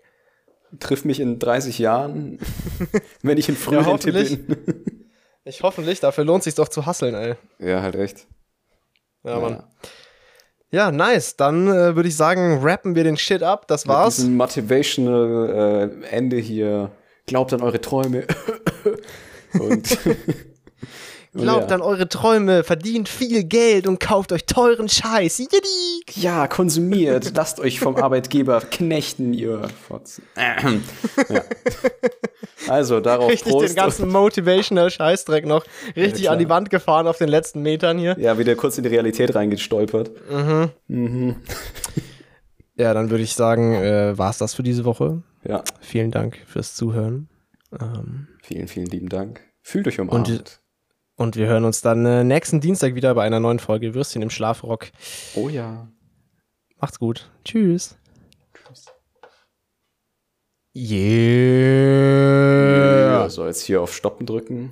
Triff mich in 30 Jahren, wenn ich in Ja, Frührente hoffentlich. bin. Ich hoffentlich, dafür lohnt sich doch zu hasseln, ey. Ja, halt echt. Ja, Mann. Ja, nice. Dann äh, würde ich sagen, rappen wir den Shit ab. Das Mit war's. diesem motivational äh, Ende hier. Glaubt an eure Träume. und Glaubt ja. an eure Träume, verdient viel Geld und kauft euch teuren Scheiß. Yiddy. ja, konsumiert. Lasst euch vom Arbeitgeber knechten, ihr Fotzen. ja. Also, darauf Richtig Prost. den ganzen motivational Scheißdreck noch richtig klar. an die Wand gefahren auf den letzten Metern hier. ja, wieder kurz in die Realität reingestolpert. Ja, dann würde ich sagen, äh, war's das für diese Woche. Ja, Vielen Dank fürs Zuhören. vielen, vielen lieben Dank. Fühlt euch umarmt. Und- Und wir hören uns dann äh, nächsten Dienstag wieder bei einer neuen Folge Würstchen im Schlafrock. oh ja. Macht's gut. Tschüss. Yeah. Ja. So, jetzt hier auf Stoppen drücken.